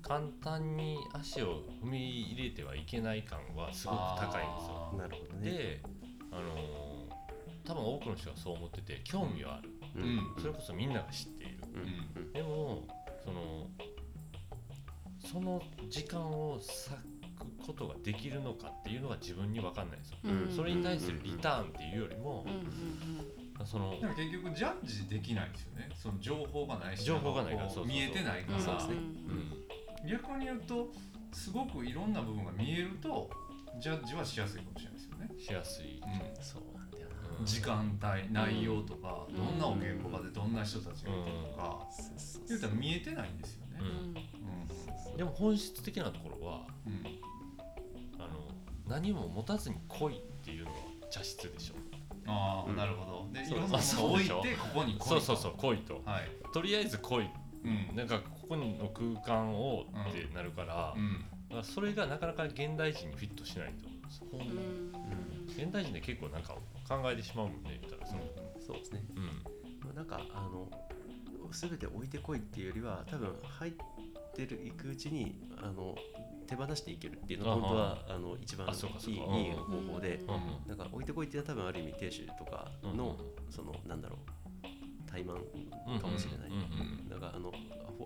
A: 簡単に足を踏み入れてはいけない感はすごく高いんですよ。
D: なるほどね。
A: で、あのー多分多くの人がそう思ってて興味はある、
D: う
C: うん。ん
A: それこそみんなが知っている。
D: うん。うん。
A: でもそのその時間をことができるのかっていうのが自分に分かんないですよ、
B: うん
A: それに対するリターンっていうよりも
B: うん、うん
A: その
C: でも結局ジャッジできないですよね。その情報がないし
A: 情報がないからそうそうそう。
C: こう見えてないから、
D: そうですね。
A: うん
C: 逆に言うとすごくいろんな部分が見えるとジャッジはしやすいかもしれないですよね、
A: しやすい、
C: う
D: そうなんだよ
A: うん
C: ん、時間帯内容とか、
B: うん。
C: どんなお稽古場でどんな人たちがいてるとか、
D: なそうそう。
C: 言うたら見えてないんですよね、
A: うん。でも本質的なところは
C: うん
A: 何も持たずに来いっていうのが茶室でしょ。
C: ああ、
D: うん。
C: なるほど。でい
A: そう。
C: ろんなものを置いてここに来いと。
A: そうそうそう来いと。
C: はい。
A: とりあえず来い。
C: うん。
A: なんかここの空間をってなるから,、
C: うん。
A: それがなかなか現代人にフィットしないと。思う。んですよ
B: うん。うん
A: 現代人で結構なんか考えてしまうもんね言ったらその。
D: そうですね。
A: うん。
D: なんかあの全て置いてこいっていうよりは多分入ってる行くうちにあの手放していけるっていうのが本当はあの一番いい
A: か
D: いい
A: うん。
D: 方法で
B: うん
D: なんか置いてこいっていうのは多分ある意味亭主とかのそのなんだろう怠慢かもしれない。
A: うんうん
D: なんかあの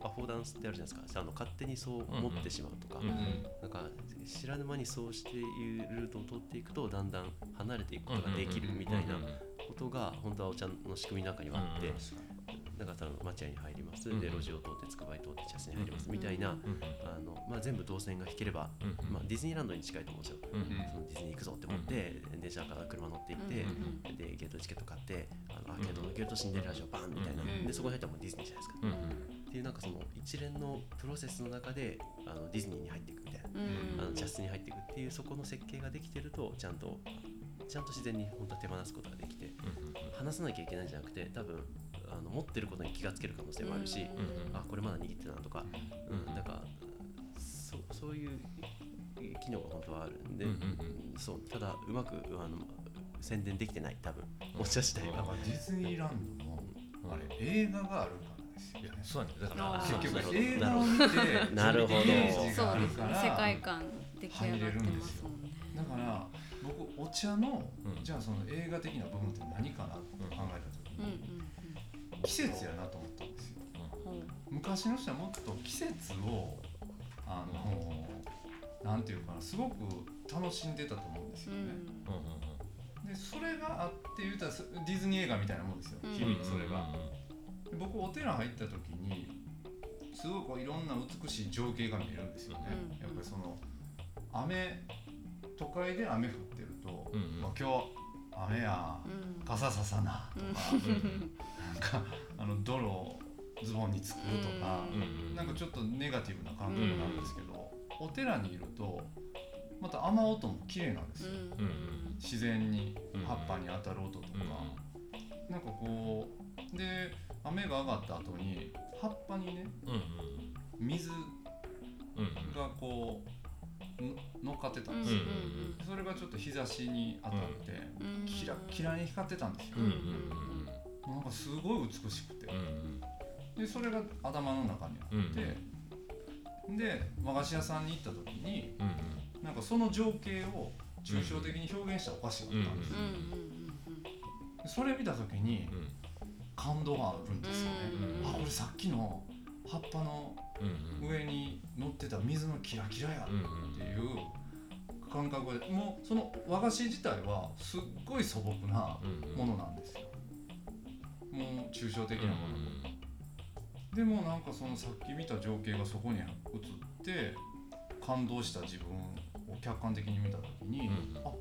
D: アフォーダンスってあるじゃないですか。あの勝手にそう思ってしまうとか。なんか知らぬ間にそうしていうルートを通っていくとだんだん離れていくことができるみたいなことが本当はお茶の仕組みの中にはあって
A: うんうん
D: だから多分町屋に入ります。
A: うん
D: で路地を通ってつくばい通って茶室に入ります。みたいなあのまあ全部動線が引ければまあディズニーランドに近いと思うんですよ。
A: うん
D: そのディズニー行くぞって思って電車から車乗って行って
B: うん
D: でゲートチケット買ってあのアーケードのゲートシンデレラ城バンみたいな
B: うん
D: でそこに入ったらもうディズニーじゃないですか。っていうなんかその一連のプロセスの中であのディズニーに入っていくみたいな。
B: うん
D: あの茶室に入っていくっていうそこの設計ができてるとちゃんとちゃんと自然に本当は手放すことができて話さなきゃいけないんじゃなくて多分あの持ってることに気がつける可能性もあるし、
A: うんうん
D: あこれまだ握ってたなとか、うん、なんかそそういう機能が本当はあるんで、
A: うんうん
D: そうただうまくあの宣伝できてない多分お茶自体
C: だ
D: が。
C: からディズニーランドのあれ映画があるからですよね。
A: そうなんだよだから
C: 結局
D: なるほど
C: 映画を見て
D: なるほど。
C: イメージ
B: そう
C: がある
B: で世界観出来上がってますもんね。
C: だから僕お茶の、
A: うん。
C: じゃあその映画的な部分って何かなって考えた時
B: うんうん。
C: に、季節やなと思ったんですよ。
B: うん
C: 昔の人はもっと季節をあのなんていうかなすごく楽しんでたと思うんですよね、
B: うん
A: うんうん。
C: でそれがあって言うたらそディズニー映画みたいなもんですよ、
B: うん。
C: 日々それが、で僕お寺入った時にすごいこういろんな美しい情景が見えるんですよね、
B: うん
C: やっぱりその雨都会で雨降ってると、
A: うんうん。
C: まあ、今日雨や
B: うん。
C: 傘ささなとか、なんか *laughs* あの泥をズボンに作るとか、
A: うん。うん
C: なんかちょっとネガティブな感覚なんですけど、お寺にいるとまた雨音も綺麗なんですよ、自然に
A: うん
C: 葉っぱに当たる音とか、なんかこうで雨が上がった後に葉っぱにね水
A: うんうん。
C: がこうの乗っかってた
B: うんん
C: ですよ、
A: うん
C: それがちょっと日差しに当たって、
B: うん。
C: キラッキラに光ってたんですよ、
A: うんうんうん
C: なんかすごい美しくて、
A: うん
C: でそれが頭の中にあって、で和菓子屋さんに行った時に
A: うんうん。
C: なんかその情景を抽象的に表現したお菓子があったんですよ、
B: うんうん
C: でそれ見た時に
A: うん。
C: 感動があるんですよね、
A: うん。
C: あこれさっきの葉っぱの
A: うんうん。
C: 上に乗ってた水のキラキラや
A: うんうん
C: っていう感覚でもうその和菓子自体はすっごい素朴なものなんですよ。もう抽象的なもの、でもなんかそのさっき見た情景がそこに映って感動した自分を客観的に見た時に、
A: うん
C: あ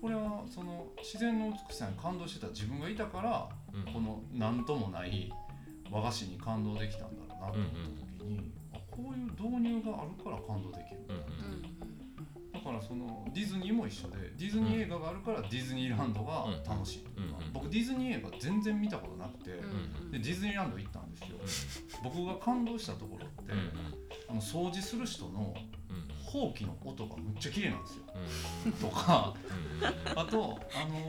C: これはその自然の美しさに感動してた自分がいたから
A: うん
C: この何ともない和菓子に感動できたんだろうなと思った時に、あこういう導入があるから感動できる、
A: うん
C: だからそのディズニーも一緒でディズニー映画があるからディズニーランドが楽しい
A: うん。うん
C: 僕ディズニー映画全然見たことなくて、
B: うん
C: でディズニーランド行ったんですよ、僕が感動したところって、あの掃除する人のほうきの音がむっちゃ綺麗なんですよ。とかあとあの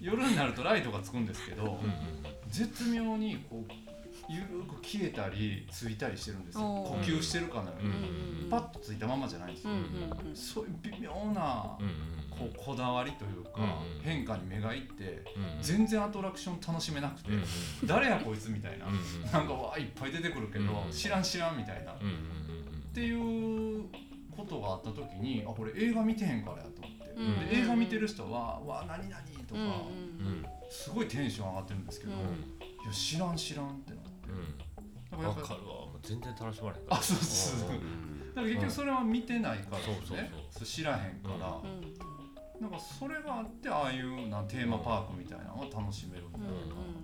C: 夜になるとライトがつくんですけど、絶妙にこうゆく消えたりついたりしてるんですよ。呼吸してるかのように、
B: うん。
C: パッとついたままじゃないんですよ、
B: うんうんうん。
C: そういう微妙な
A: うんうん
C: こうこだわりというか、
A: うん
C: 変化に目がいって
A: うん
C: 全然アトラクション楽しめなくて、
A: うんうん
C: 誰やこいつみたいな、
A: うんうん
C: なんかわーいっぱい出てくるけど、
A: うん
C: 知らん知らんみたいな、っ
A: うんうんうん。
C: ていうことがあった時にあこれ映画見てへんからやと思って、
B: うん
C: で映画見てる人は「わ何々」とか、
B: うん
A: うんうん。
C: すごいテンション上がってるんですけど、
B: うん。
C: いや知らん知らんってなってだからやっぱ
A: わかるわ。もう全然楽しまれへん
C: あそうそうそう。
A: うん。
C: だから結局それは見てないからね、
A: そうそうそう。
C: そう知らへんから、
B: うん。
C: なんかそれがあってああいうなテーマパークみたいなのを楽しめるんだ
B: うん
C: よ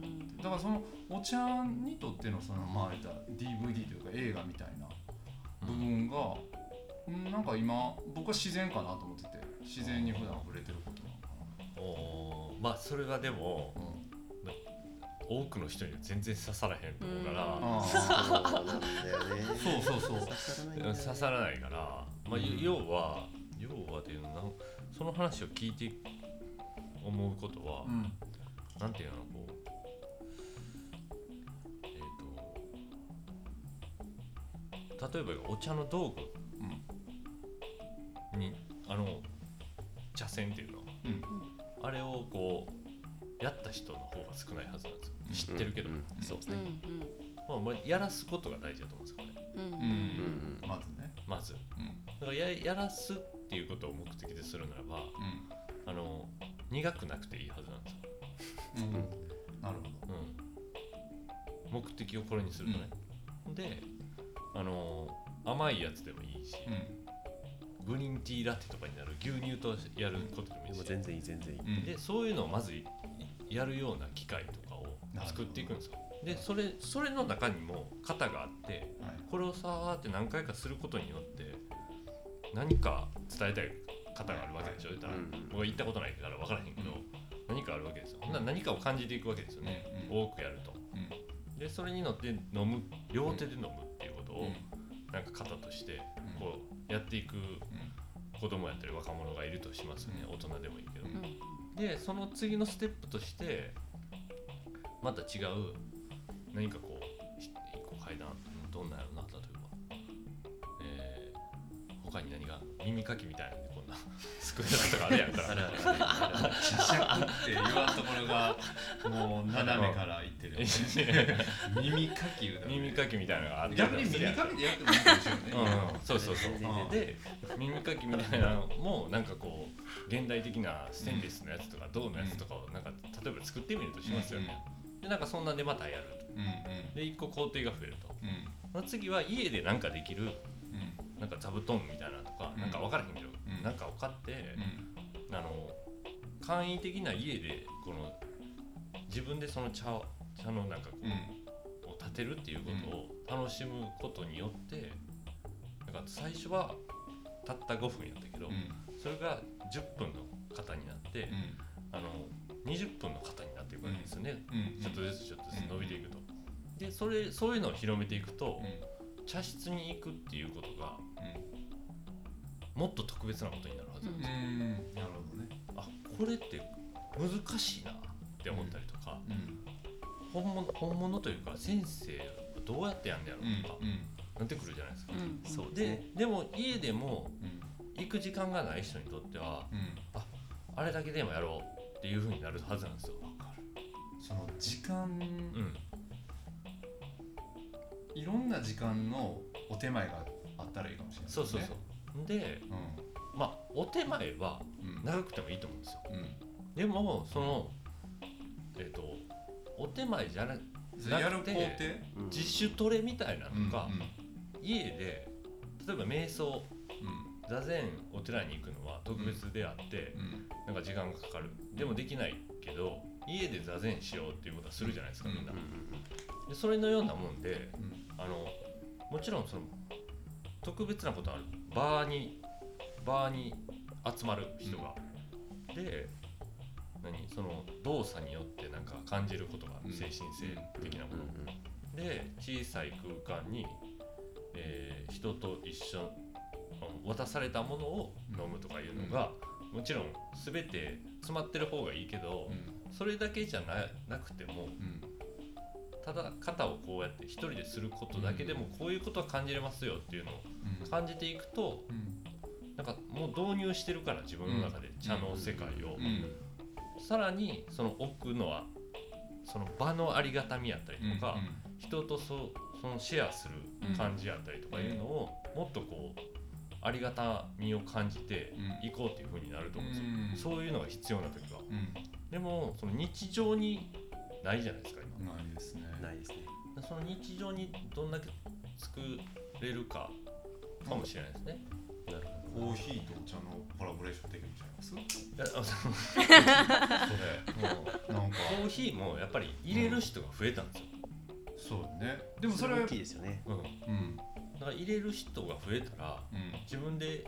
B: うん。
C: だからそのお茶にとってのそのまあ言ったら DVD というか映画みたいな部分が、うんなんか今僕は自然かなと思ってて。自然に普段触れてることなのか
A: おー。まあそれがでも
C: な、うん
A: 多くの人には全然刺さらへんと思うから、
D: うなん
C: そうそうそう。
D: 刺さらない
A: から、まあ、
C: うん
A: 要は要はっていうのその話を聞いて思うことは、
C: うん。
A: なんていうのこうえっ、と例えばお茶の道具にあの茶筅っていうの。
C: うん。
A: あれをこうやった人の方が少ないはずなんですよ。
C: うん
A: 知ってるけど、
D: うんうんそうですね。
A: まあまあ、やらすことが大事だと思うんですよこれ。
B: うん。
C: まずね。
A: まず
C: うん。
A: だからややらすっていうことを目的でするならばあの苦くなくていいはずなんですよ、
C: うん、うん、なるほど。
A: うん、目的をこれにするとね、であの甘いやつでもいいし、
C: う
A: グリーンティーラテとかになる牛乳とやることでもいいし、
D: 全然いい全然いい。
A: でそういうのをまずいやるような機械とか。を作っていくんですよでそれそれの中にも型があって
C: はい。
A: これをさーって何回かすることによって何か伝えたい方があるわけでしょ、言ったら、
D: うん
A: 僕は言ったことないから分からへんけど、
C: うん。
A: 何かあるわけですよ、ほんなら何かを感じていくわけですよね、
C: うん
A: 多くやると。
C: うん。
A: でそれに乗って飲む両手で飲むっていうことを、
C: うん。
A: なんか型として
C: うん。
A: こうやっていく子供やったり若者がいるとしますよね、
C: うん。
A: 大人でもいいけど、
C: うん。
A: でその次のステップとしてまた違う何かこうひ一個階段どんなんやろな例えば、えー、他に何が耳かきみたいなんでこんな *laughs* 机とかあるやんか。
D: あるあるあるある
C: シャシャクって言わんところがもう斜めからいってるよね。耳かき言
A: 耳かきみたいなのがあって。
C: 逆に耳かきでやってもいいかもしれないね。
A: うん。うん、そうそうそう。
D: 全然
A: で耳かきみたいなのもなんかこう現代的なステンレスのやつとか銅のやつとかをなんか例えば作ってみるとしますよね、でなんかそんなんでまたやると。
C: うんうん。
A: で一個工程が増えると。
C: うん。
A: その次は家でなんかできる
C: うん。
A: なんか座布団みたいなのとか、
C: うん。
A: なんか分からへんけど、
C: うん。
A: なんかを買って
C: う、ん。
A: あの簡易的な家でこの自分でその茶を茶のなんかこう、
C: うん。
A: を立てるっていうことを楽しむことによってなんか最初はたった5分やったけど、
C: うん。
A: それが10分の型になって、あの20分の型になっていくわけですよね、
C: うん。
A: ちょっとずつちょっとずつ
C: うん
A: 伸びていくと。でそれそういうのを広めていくと、
C: うん。
A: 茶室に行くっていうことがもっと特別なことになるはずなんですよ、
C: うん。なるほどね。
A: あこれって難しいなって思ったりとか、
C: うん。
A: 本物本物というか先生はどうやってやんねやろ
C: うん
A: とか、
C: うん。
A: なってくるじゃないですか、
B: うん。
D: そうです
A: でも家でも
C: うん。
A: 行く時間がない人にとっては
C: うん。
A: あれだけでもやろうっていうふうになるはずなんですよ、
C: その時間
A: うん、
C: いろんな時間のお手前があったらいいかもしれないね。
A: そうそうそう。で
C: う
A: まあお手前は
C: んうん。
A: 長くてもいいと思うんですよ。
C: うん。
A: でもそのえっ、とお手前じゃな
C: それやる工程？
D: うん。
A: 自主トレみたいなのが、
C: うん
A: 家で例えば瞑想
C: うん
A: 座禅お寺に行くのは特別であって、
C: うん
A: なんか時間がかかる。でもできないけど家で座禅しようっていうことはするじゃないですかみんな、
D: うん。
A: でそれのようなもんで
C: うん。
A: あのもちろんその特別なことある。バーにバーに集まる人が、で何その動作によってなんか感じることが精神性的なもの、
D: うん
A: で小さい空間に、えー人と一緒うん渡されたものを飲むとかいうのが、もちろん全て詰まってる方がいいけど、
C: うん。
A: それだけじゃななくても
C: うん。
A: ただ肩をこうやって一人ですることだけでもこういうことは感じれますよっていうのを
C: うん。
A: 感じていくと
C: うん。
A: なんかもう導入してるから自分の中で茶の世界を。
C: うん。
A: さらにその奥のはその場のありがたみやったりとか人とそそのシェアする感じやったりとかいうのをもっとこうありがたみを感じていこうっていう風になると思うんですよ。そういうのが必要な時は。
C: うん。
A: でもその日常にないじゃないですか今。
C: ないですね。
D: ないですね。
A: その日常にどんだけ作れるかかもしれないですね。
D: なるほ
C: コーヒーとお茶のコラボレーションできるんちゃいます？
A: いやあそのそれ。もう
C: なんか。
A: コーヒーもやっぱり入れる人が増えたんですよ。
C: そうね。でもそれは
D: 大きいですよね。
A: うん、
C: うん。
A: だから入れる人が増えたら
C: うん。
A: 自分で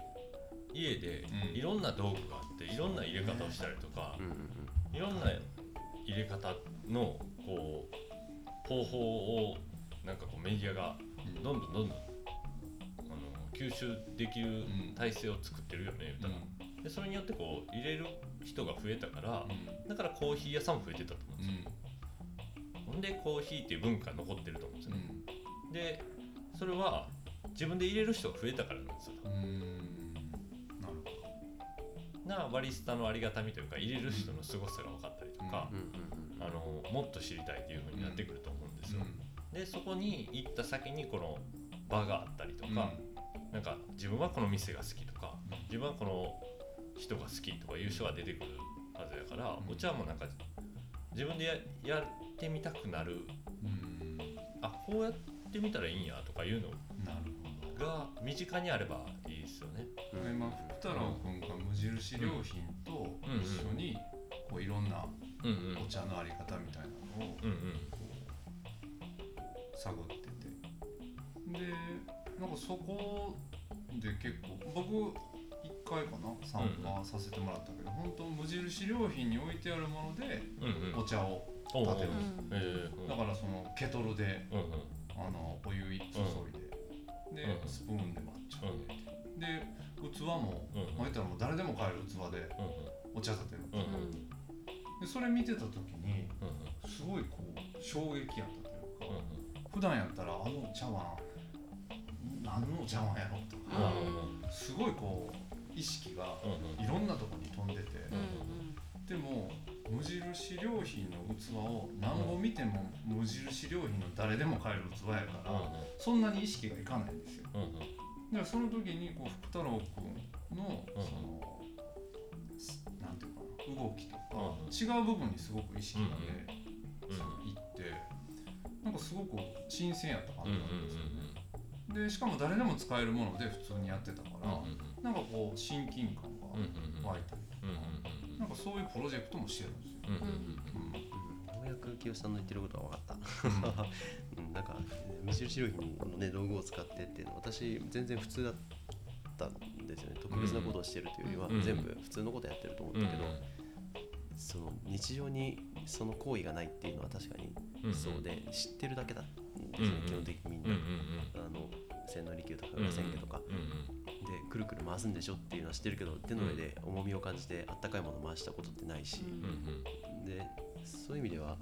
A: 家で
C: うん。
A: いろんな道具があっていろんな入れ方をしたりとか
D: うん。うん
A: いろんな入れ方のこう方法をなんかこうメディアが
C: うん。
A: どんどんどんどんあの吸収できる
C: うん。
A: 体制を作ってるよね言うたら、でそれによってこう入れる人が増えたからだからコーヒー屋さんも増えてたと思うん
C: うん
A: ですよ、ほんでコーヒーっていう文化が残ってると思うんですよね、でそれは自分で入れる人が増えたからなんですよ。
C: うん。うんなるほ
A: なバリスタのありがたみというか入れる人の凄さが分かったりとか、あのもっと知りたいっていう風になってくると思うんです
C: ど
A: よ、でそこに行った先にこの場があったりとか、なんか自分はこの店が好きとか自分はこの人が好きとかいう人が出てくるはずやから、
C: うん。
A: お茶もなんか自分でややってみたくなる。
C: うん。
A: あこうやってみたらいいんやとかいうのが身近にあればいいですよね。
D: うん。
C: 今福太郎君が無印良品と一緒にこういろんな
A: うん。うん。
C: お茶のあり方みたいなのを
A: うんうん。
C: 探っててでなんかそこで結構僕1回かな参加させてもらったけど、本当無印良品に置いてあるもので
A: うんうん。
C: お茶を立てる。
A: えーうん
C: だからそのケトルで
A: うんうん。
C: あのお湯注いで、で
A: うん
C: スプーンで抹茶を入れて、で器も、
A: うん
C: まあ、言ったらもう誰でも買える器で
A: うん
C: お茶立てるんですでそれ見てた時に
A: うん
C: すごいこう衝撃やったというか、
A: うん
C: 普段やったらあの茶碗何の茶碗やろとか、すごいこう意識が
A: うんうん。
C: いろんなとこに飛んでて、
B: うん。
C: でも無印良品の器を何を見ても無印良品の誰でも買える器やから、そんなに意識がいかないんですよ。
A: うんうん。
C: だからその時にこう福太郎君の
A: うん
C: その、すなんていうかな動きとか、
A: うん
C: 違う部分にすごく意識がね、
A: うん
C: そのいってなんかすごく新鮮やった感
A: うんうん
C: じなんですよ、でしかも誰でも使えるもので普通にやってたから、
A: うんうん
C: なんかこう親近感が湧いたりなん。かそういうプロジェクトもしてるんですよ、
A: うんうん
C: うん
D: ようやく清さん。の言ってることは分かった。うん、*laughs* なんか無印良品のね道具を使ってっていうのは私全然普通だったんですよね。特別なことをしてるというよりは、
A: うん。
D: 全部普通のことやってると思っ
A: うん
D: たけど、その日常にその行為がないっていうのは確かに
A: うん。
D: そうで知ってるだけだんですね、
A: うん。うん。
D: 基本的にみんな。
A: うん。うん。
D: あの千利休とか
A: うん
D: 裏千家とか、
A: うん。うん
D: でくるくる回すんでしょっていうのは知ってるけど手の上で重みを感じてあったかいものを回したことってないし、
A: うんうん。
D: でそういう意味では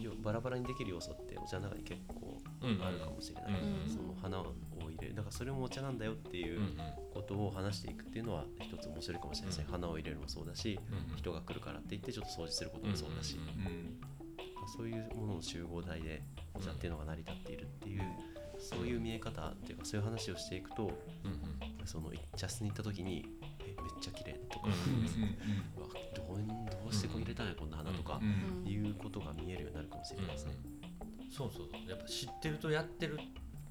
D: よバラバラにできる要素ってお茶の中に結構
A: うん
D: あるかもしれない、
A: うん
D: その花を入れる。だからそれもお茶なんだよってい
A: うんう
D: うん。ことを話していくっていうのは一つ面白いかもしれないですね、
A: うん。
D: 花を入れるのもそうだし
A: うん
D: 人が来るからって言ってちょっと掃除することもそうだし、
A: うん
C: うん
D: そういうものの集合体でお茶っていうのが成り立っているっていう、そういう見え方っていうかそういう話をしていくと
A: うんうん
D: その茶室に行った時に「えめっちゃ綺麗とか、
A: う *laughs*
D: どうどうしてこう入れたんやこんな花とかいうことが見えるようになるかもしれないですね。
A: そうそうそう。やっぱ知ってるとやってる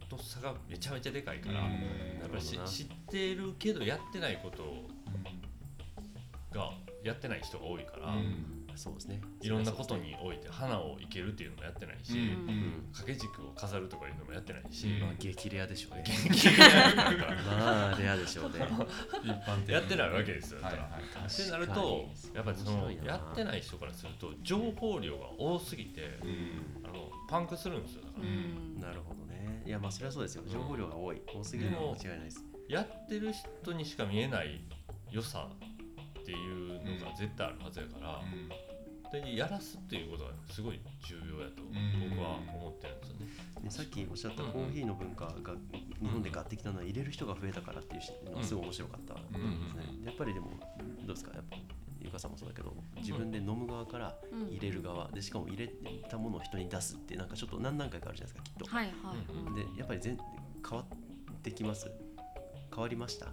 A: と差がめちゃめちゃでかいから、
C: うん。
A: やっぱりし知ってるけどやってないことがやってない人が多いから、
C: うん
D: そうですね。
A: いろんなことにおいて花を生けるっていうのもやってないし、
C: うん
D: うん
A: 掛け軸を飾るとかいうのもやってないし、
C: うん
D: まあ激レアでしょうね。
A: なんか *laughs*
D: まあレアでしょうね。
C: 一般的に
A: やってないわけですよ。
C: はいはい
A: だから
C: はい
A: ってなるとやっぱりやってない人からすると情報量が多すぎて、
C: うん
A: あのパンクするんですよだから、
B: うん
D: なるほどね。いやまあそれはそうですよ。情報量が多い。多すぎるのは間違いないです。
A: やってる人にしか見えない良さっていうのが絶対あるはずやから、でやらすっていうことがすごい重要やと
C: うん。
A: 僕は思ってるんですよね。
D: ねさっきおっしゃったコーヒーの文化が日本でガッてきたのは入れる人が増えたからっていうのはすごい面白かったですね。
A: うん
D: やっぱりでもどうですか？やっぱゆかさんもそうだけど自分で飲む側から
B: うん。
D: 入れる側でしかも入れたものを人に出すってなんかちょっと何段階かあるじゃないですかきっと。
B: はいはい。はい
D: でやっぱり全変わってきます？変わりました？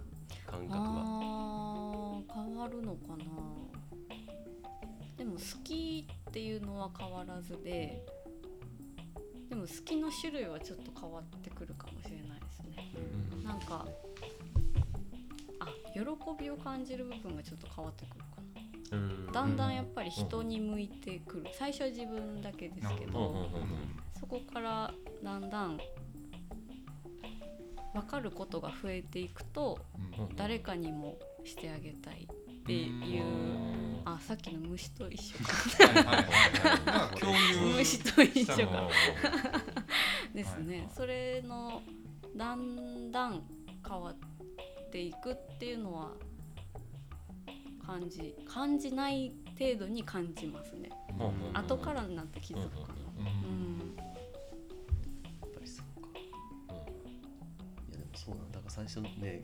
D: 感覚は。
B: 変わるのかな？でも好きっていうのは変わらずででも好きの種類はちょっと変わってくるかもしれないですね。
A: うん。
B: なんかあ喜びを感じる部分がちょっと変わってくるか
D: うん。
B: なだんだんやっぱり人に向いてくる。最初は自分だけですけどそこからだんだん分かることが増えていくと
A: うん。
B: 誰かにもしてあげたいっていう。
A: うん。
B: あさっきの虫と一緒か。*laughs* 虫と一緒
C: したの
B: か *laughs* ですね。それのだんだん変わっていくっていうのは感じ感じない程度に感じますね。後からになって気づくかな
D: 最初のね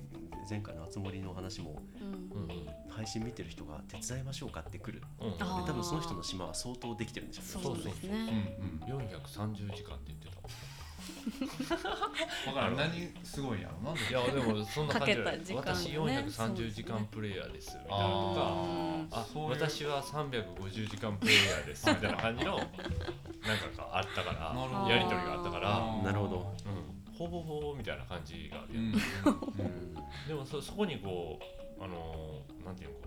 D: 前回のあつ森の話も
B: うん。
D: 配信見てる人が手伝いましょうかって来る。
A: うん。
D: で多分その人の島は相当できてるんでしょ
B: そうですね。
C: うん。うん。
A: 430時間って言ってた。*laughs*
C: わからん何すごいんやろな。んで
A: いやでもそんな感じで
B: かけた時間
A: 私
B: ね
A: 430時間プレイヤーですみたいな。とか
C: あ
A: 私は350時間プレイヤーですみたいな感じの *laughs* なんかがあったからやり取りがあったから、
D: なるほど。
A: うん、ほぼほぼみたいな感じがある
C: うん。
A: やん、
D: うん。
A: でもそそこにこうあのーなんていうのこ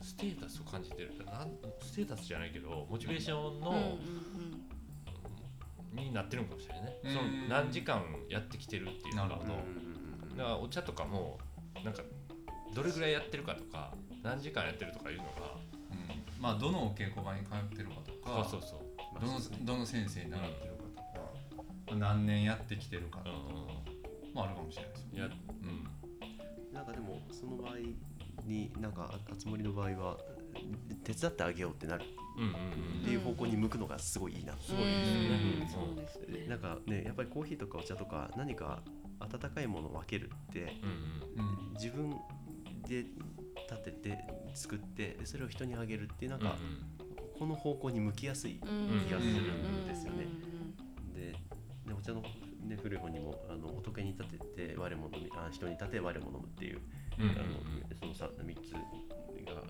A: うステータスを感じてるなんステータスじゃないけどモチベーションの、
B: うんうん
A: になってるのかもしれない。ね、
C: うん
A: その何時間やってきてるっていうのが
C: なるほど。
A: だからお茶とかもなんかどれぐらいやってるかとか何時間やってるとかいうのが
C: うん。まあどのお稽古場に通ってるかとか
A: そうそうそう。
C: どのどの先生に習ってる何年やってきてるかとか
A: うんうん。
C: もあるかもしれないですよね。うん。
D: なんかでもその場合になんかああつ森の場合は手伝ってあげようってなる。
A: うんうん
D: っていう方向に向くのがすごいいいな。
A: すごいですよね。
B: うん。
A: うん。
B: そうですね。
D: なんかねやっぱりコーヒーとかお茶とか何か温かいものを分けるって
A: うん
C: うん
D: 自分で立てて作ってでそれを人にあげるっていうなん
A: うん
D: かこの方向に向きやすい
B: うん
D: 気がするんですよね。
B: うん。
D: ででお茶の、ね、古い本にもあの仏に立てて我も飲みあ人に立て我も飲むっていう、
A: うんうん
D: あのその 3, 三つが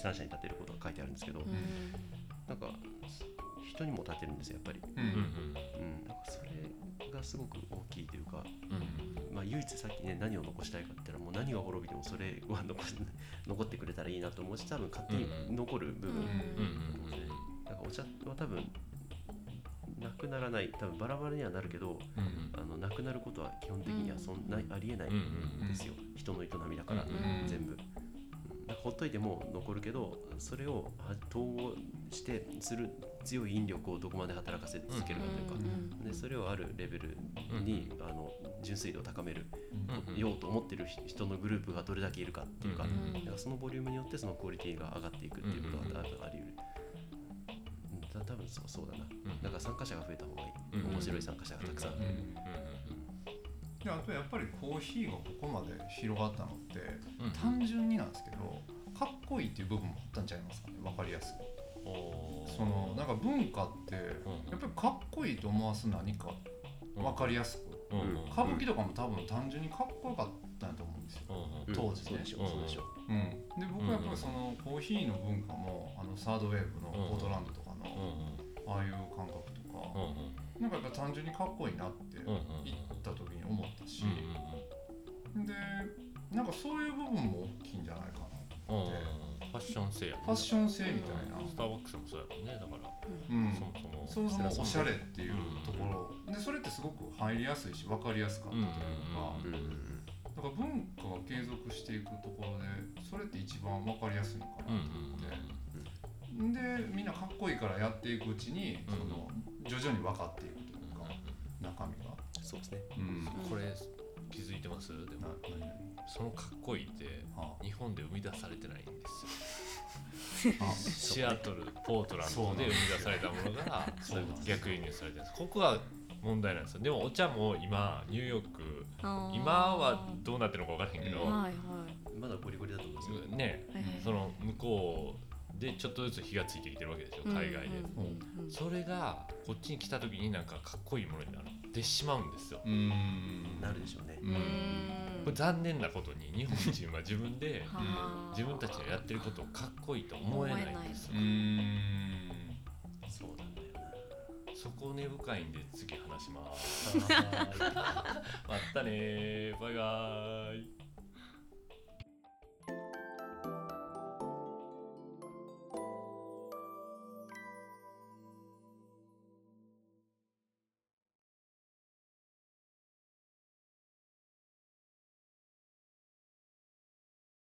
D: 三者に立てることが書いてあるんですけど、
B: うん
D: なんか人にも立てるんですよやっぱり。
C: う
A: うんうん
D: うん、なんかそれがすごく大きいというか、
A: うん
D: まあ、唯一さっきね何を残したいかって言ったらもう何が滅びてもそれは残し *laughs* 残ってくれたらいいなと思うし多分勝手に残る部分、
B: うん
A: うんうん
D: なんかお茶は多分なくならない多分バラバラにはなるけど
A: うん
D: あのなくなることは基本的にはそんな、ありえない
A: うんうん
D: ん。ですよ、人の営みだから、
A: うん
D: 全部。うん。なんかほっといても残るけどそれをは統合してする強い引力をどこまで働かせ続けるかというか、
B: うん
D: でそれをあるレベルに、あの純粋度を高める
A: うんうん。
D: ようと思ってる人のグループがどれだけいるかっていうか,、
A: うん
B: うん
D: そのボリュームによってそのクオリティが上がっていくっていうことがあり得る。多分そうそうだな。
A: うん。
D: だから参加者が増えた方がいい。
A: うん。
D: 面白い参加者がたくさん。
C: であとやっぱりコーヒーがここまで広がったのって
A: うん。
C: 単純になんですけどかっこいいっていう部分もあったんちゃいますかね？分かりやすく。そのなんか文化って
A: うん。
C: やっぱりかっこいいと思わす何か分かりやすく。
A: うん。うん。
C: 歌舞伎とかも多分単純にかっこよかったんやと思うんですよ、
A: うん。うん。
D: うん。
C: 当時ね。
D: そうでしょ。う。そうでしょ。う。
C: うん、で僕はやっぱりそのコーヒーの文化もあのサードウェーブのポートランドとかの
A: うん
C: ああいう感覚とか。
A: うんうん。
C: なんかやっぱ単純にかっこいいなって
A: うんうん
C: 行った時に思ったし。
A: うん
C: でなんかそういう部分も大きいんじゃないかな
A: うんうんファッション性やね。
C: ファッション性みたいな、
A: スターバックスもそうやもんねだから。
C: うん、
A: そもそも。
C: そもそもおしゃれっていうところ。でそれってすごく入りやすいし分かりやすかったというか、
A: うん
D: うん
C: だから文化が継続していくところでそれって一番分かりやすいのか
A: うん
C: な
A: うん
C: と思って、でみんなかっこいいからやっていくうちに、
A: うん。
C: その徐々に分かっていくというか、中身が。
D: そうですね。
C: うん。な
A: これ気づいてます？でもそのかっこいいって
C: は
A: 日本で生み出されてないんですよ。*laughs* シアトルポートランドで生み出されたものが逆輸入されてるんです。ここが問題なんですよ。でもお茶も今ニューヨーク今はどうなってるのか分からへんけど、
B: はいはい。
D: まだゴリゴリだと思うんですよ。
A: ね。
B: はいはい。
A: その向こうでちょっとずつ火がついてきてるわけでしょ海外で、
B: うんうんうん。
A: それがこっちに来た時になんかかっこいいものになってしまうんですよ。
C: うん。
D: なるでしょうね。
A: これ残念なことに日本人は自分で *laughs*
B: はあ。
A: 自分たちのやってることをかっこいいと思えないんですよ。
C: うん。
D: そうなんだよ
A: そこ根深いんで次話します。
D: な *laughs*
A: またねー。バイバーイ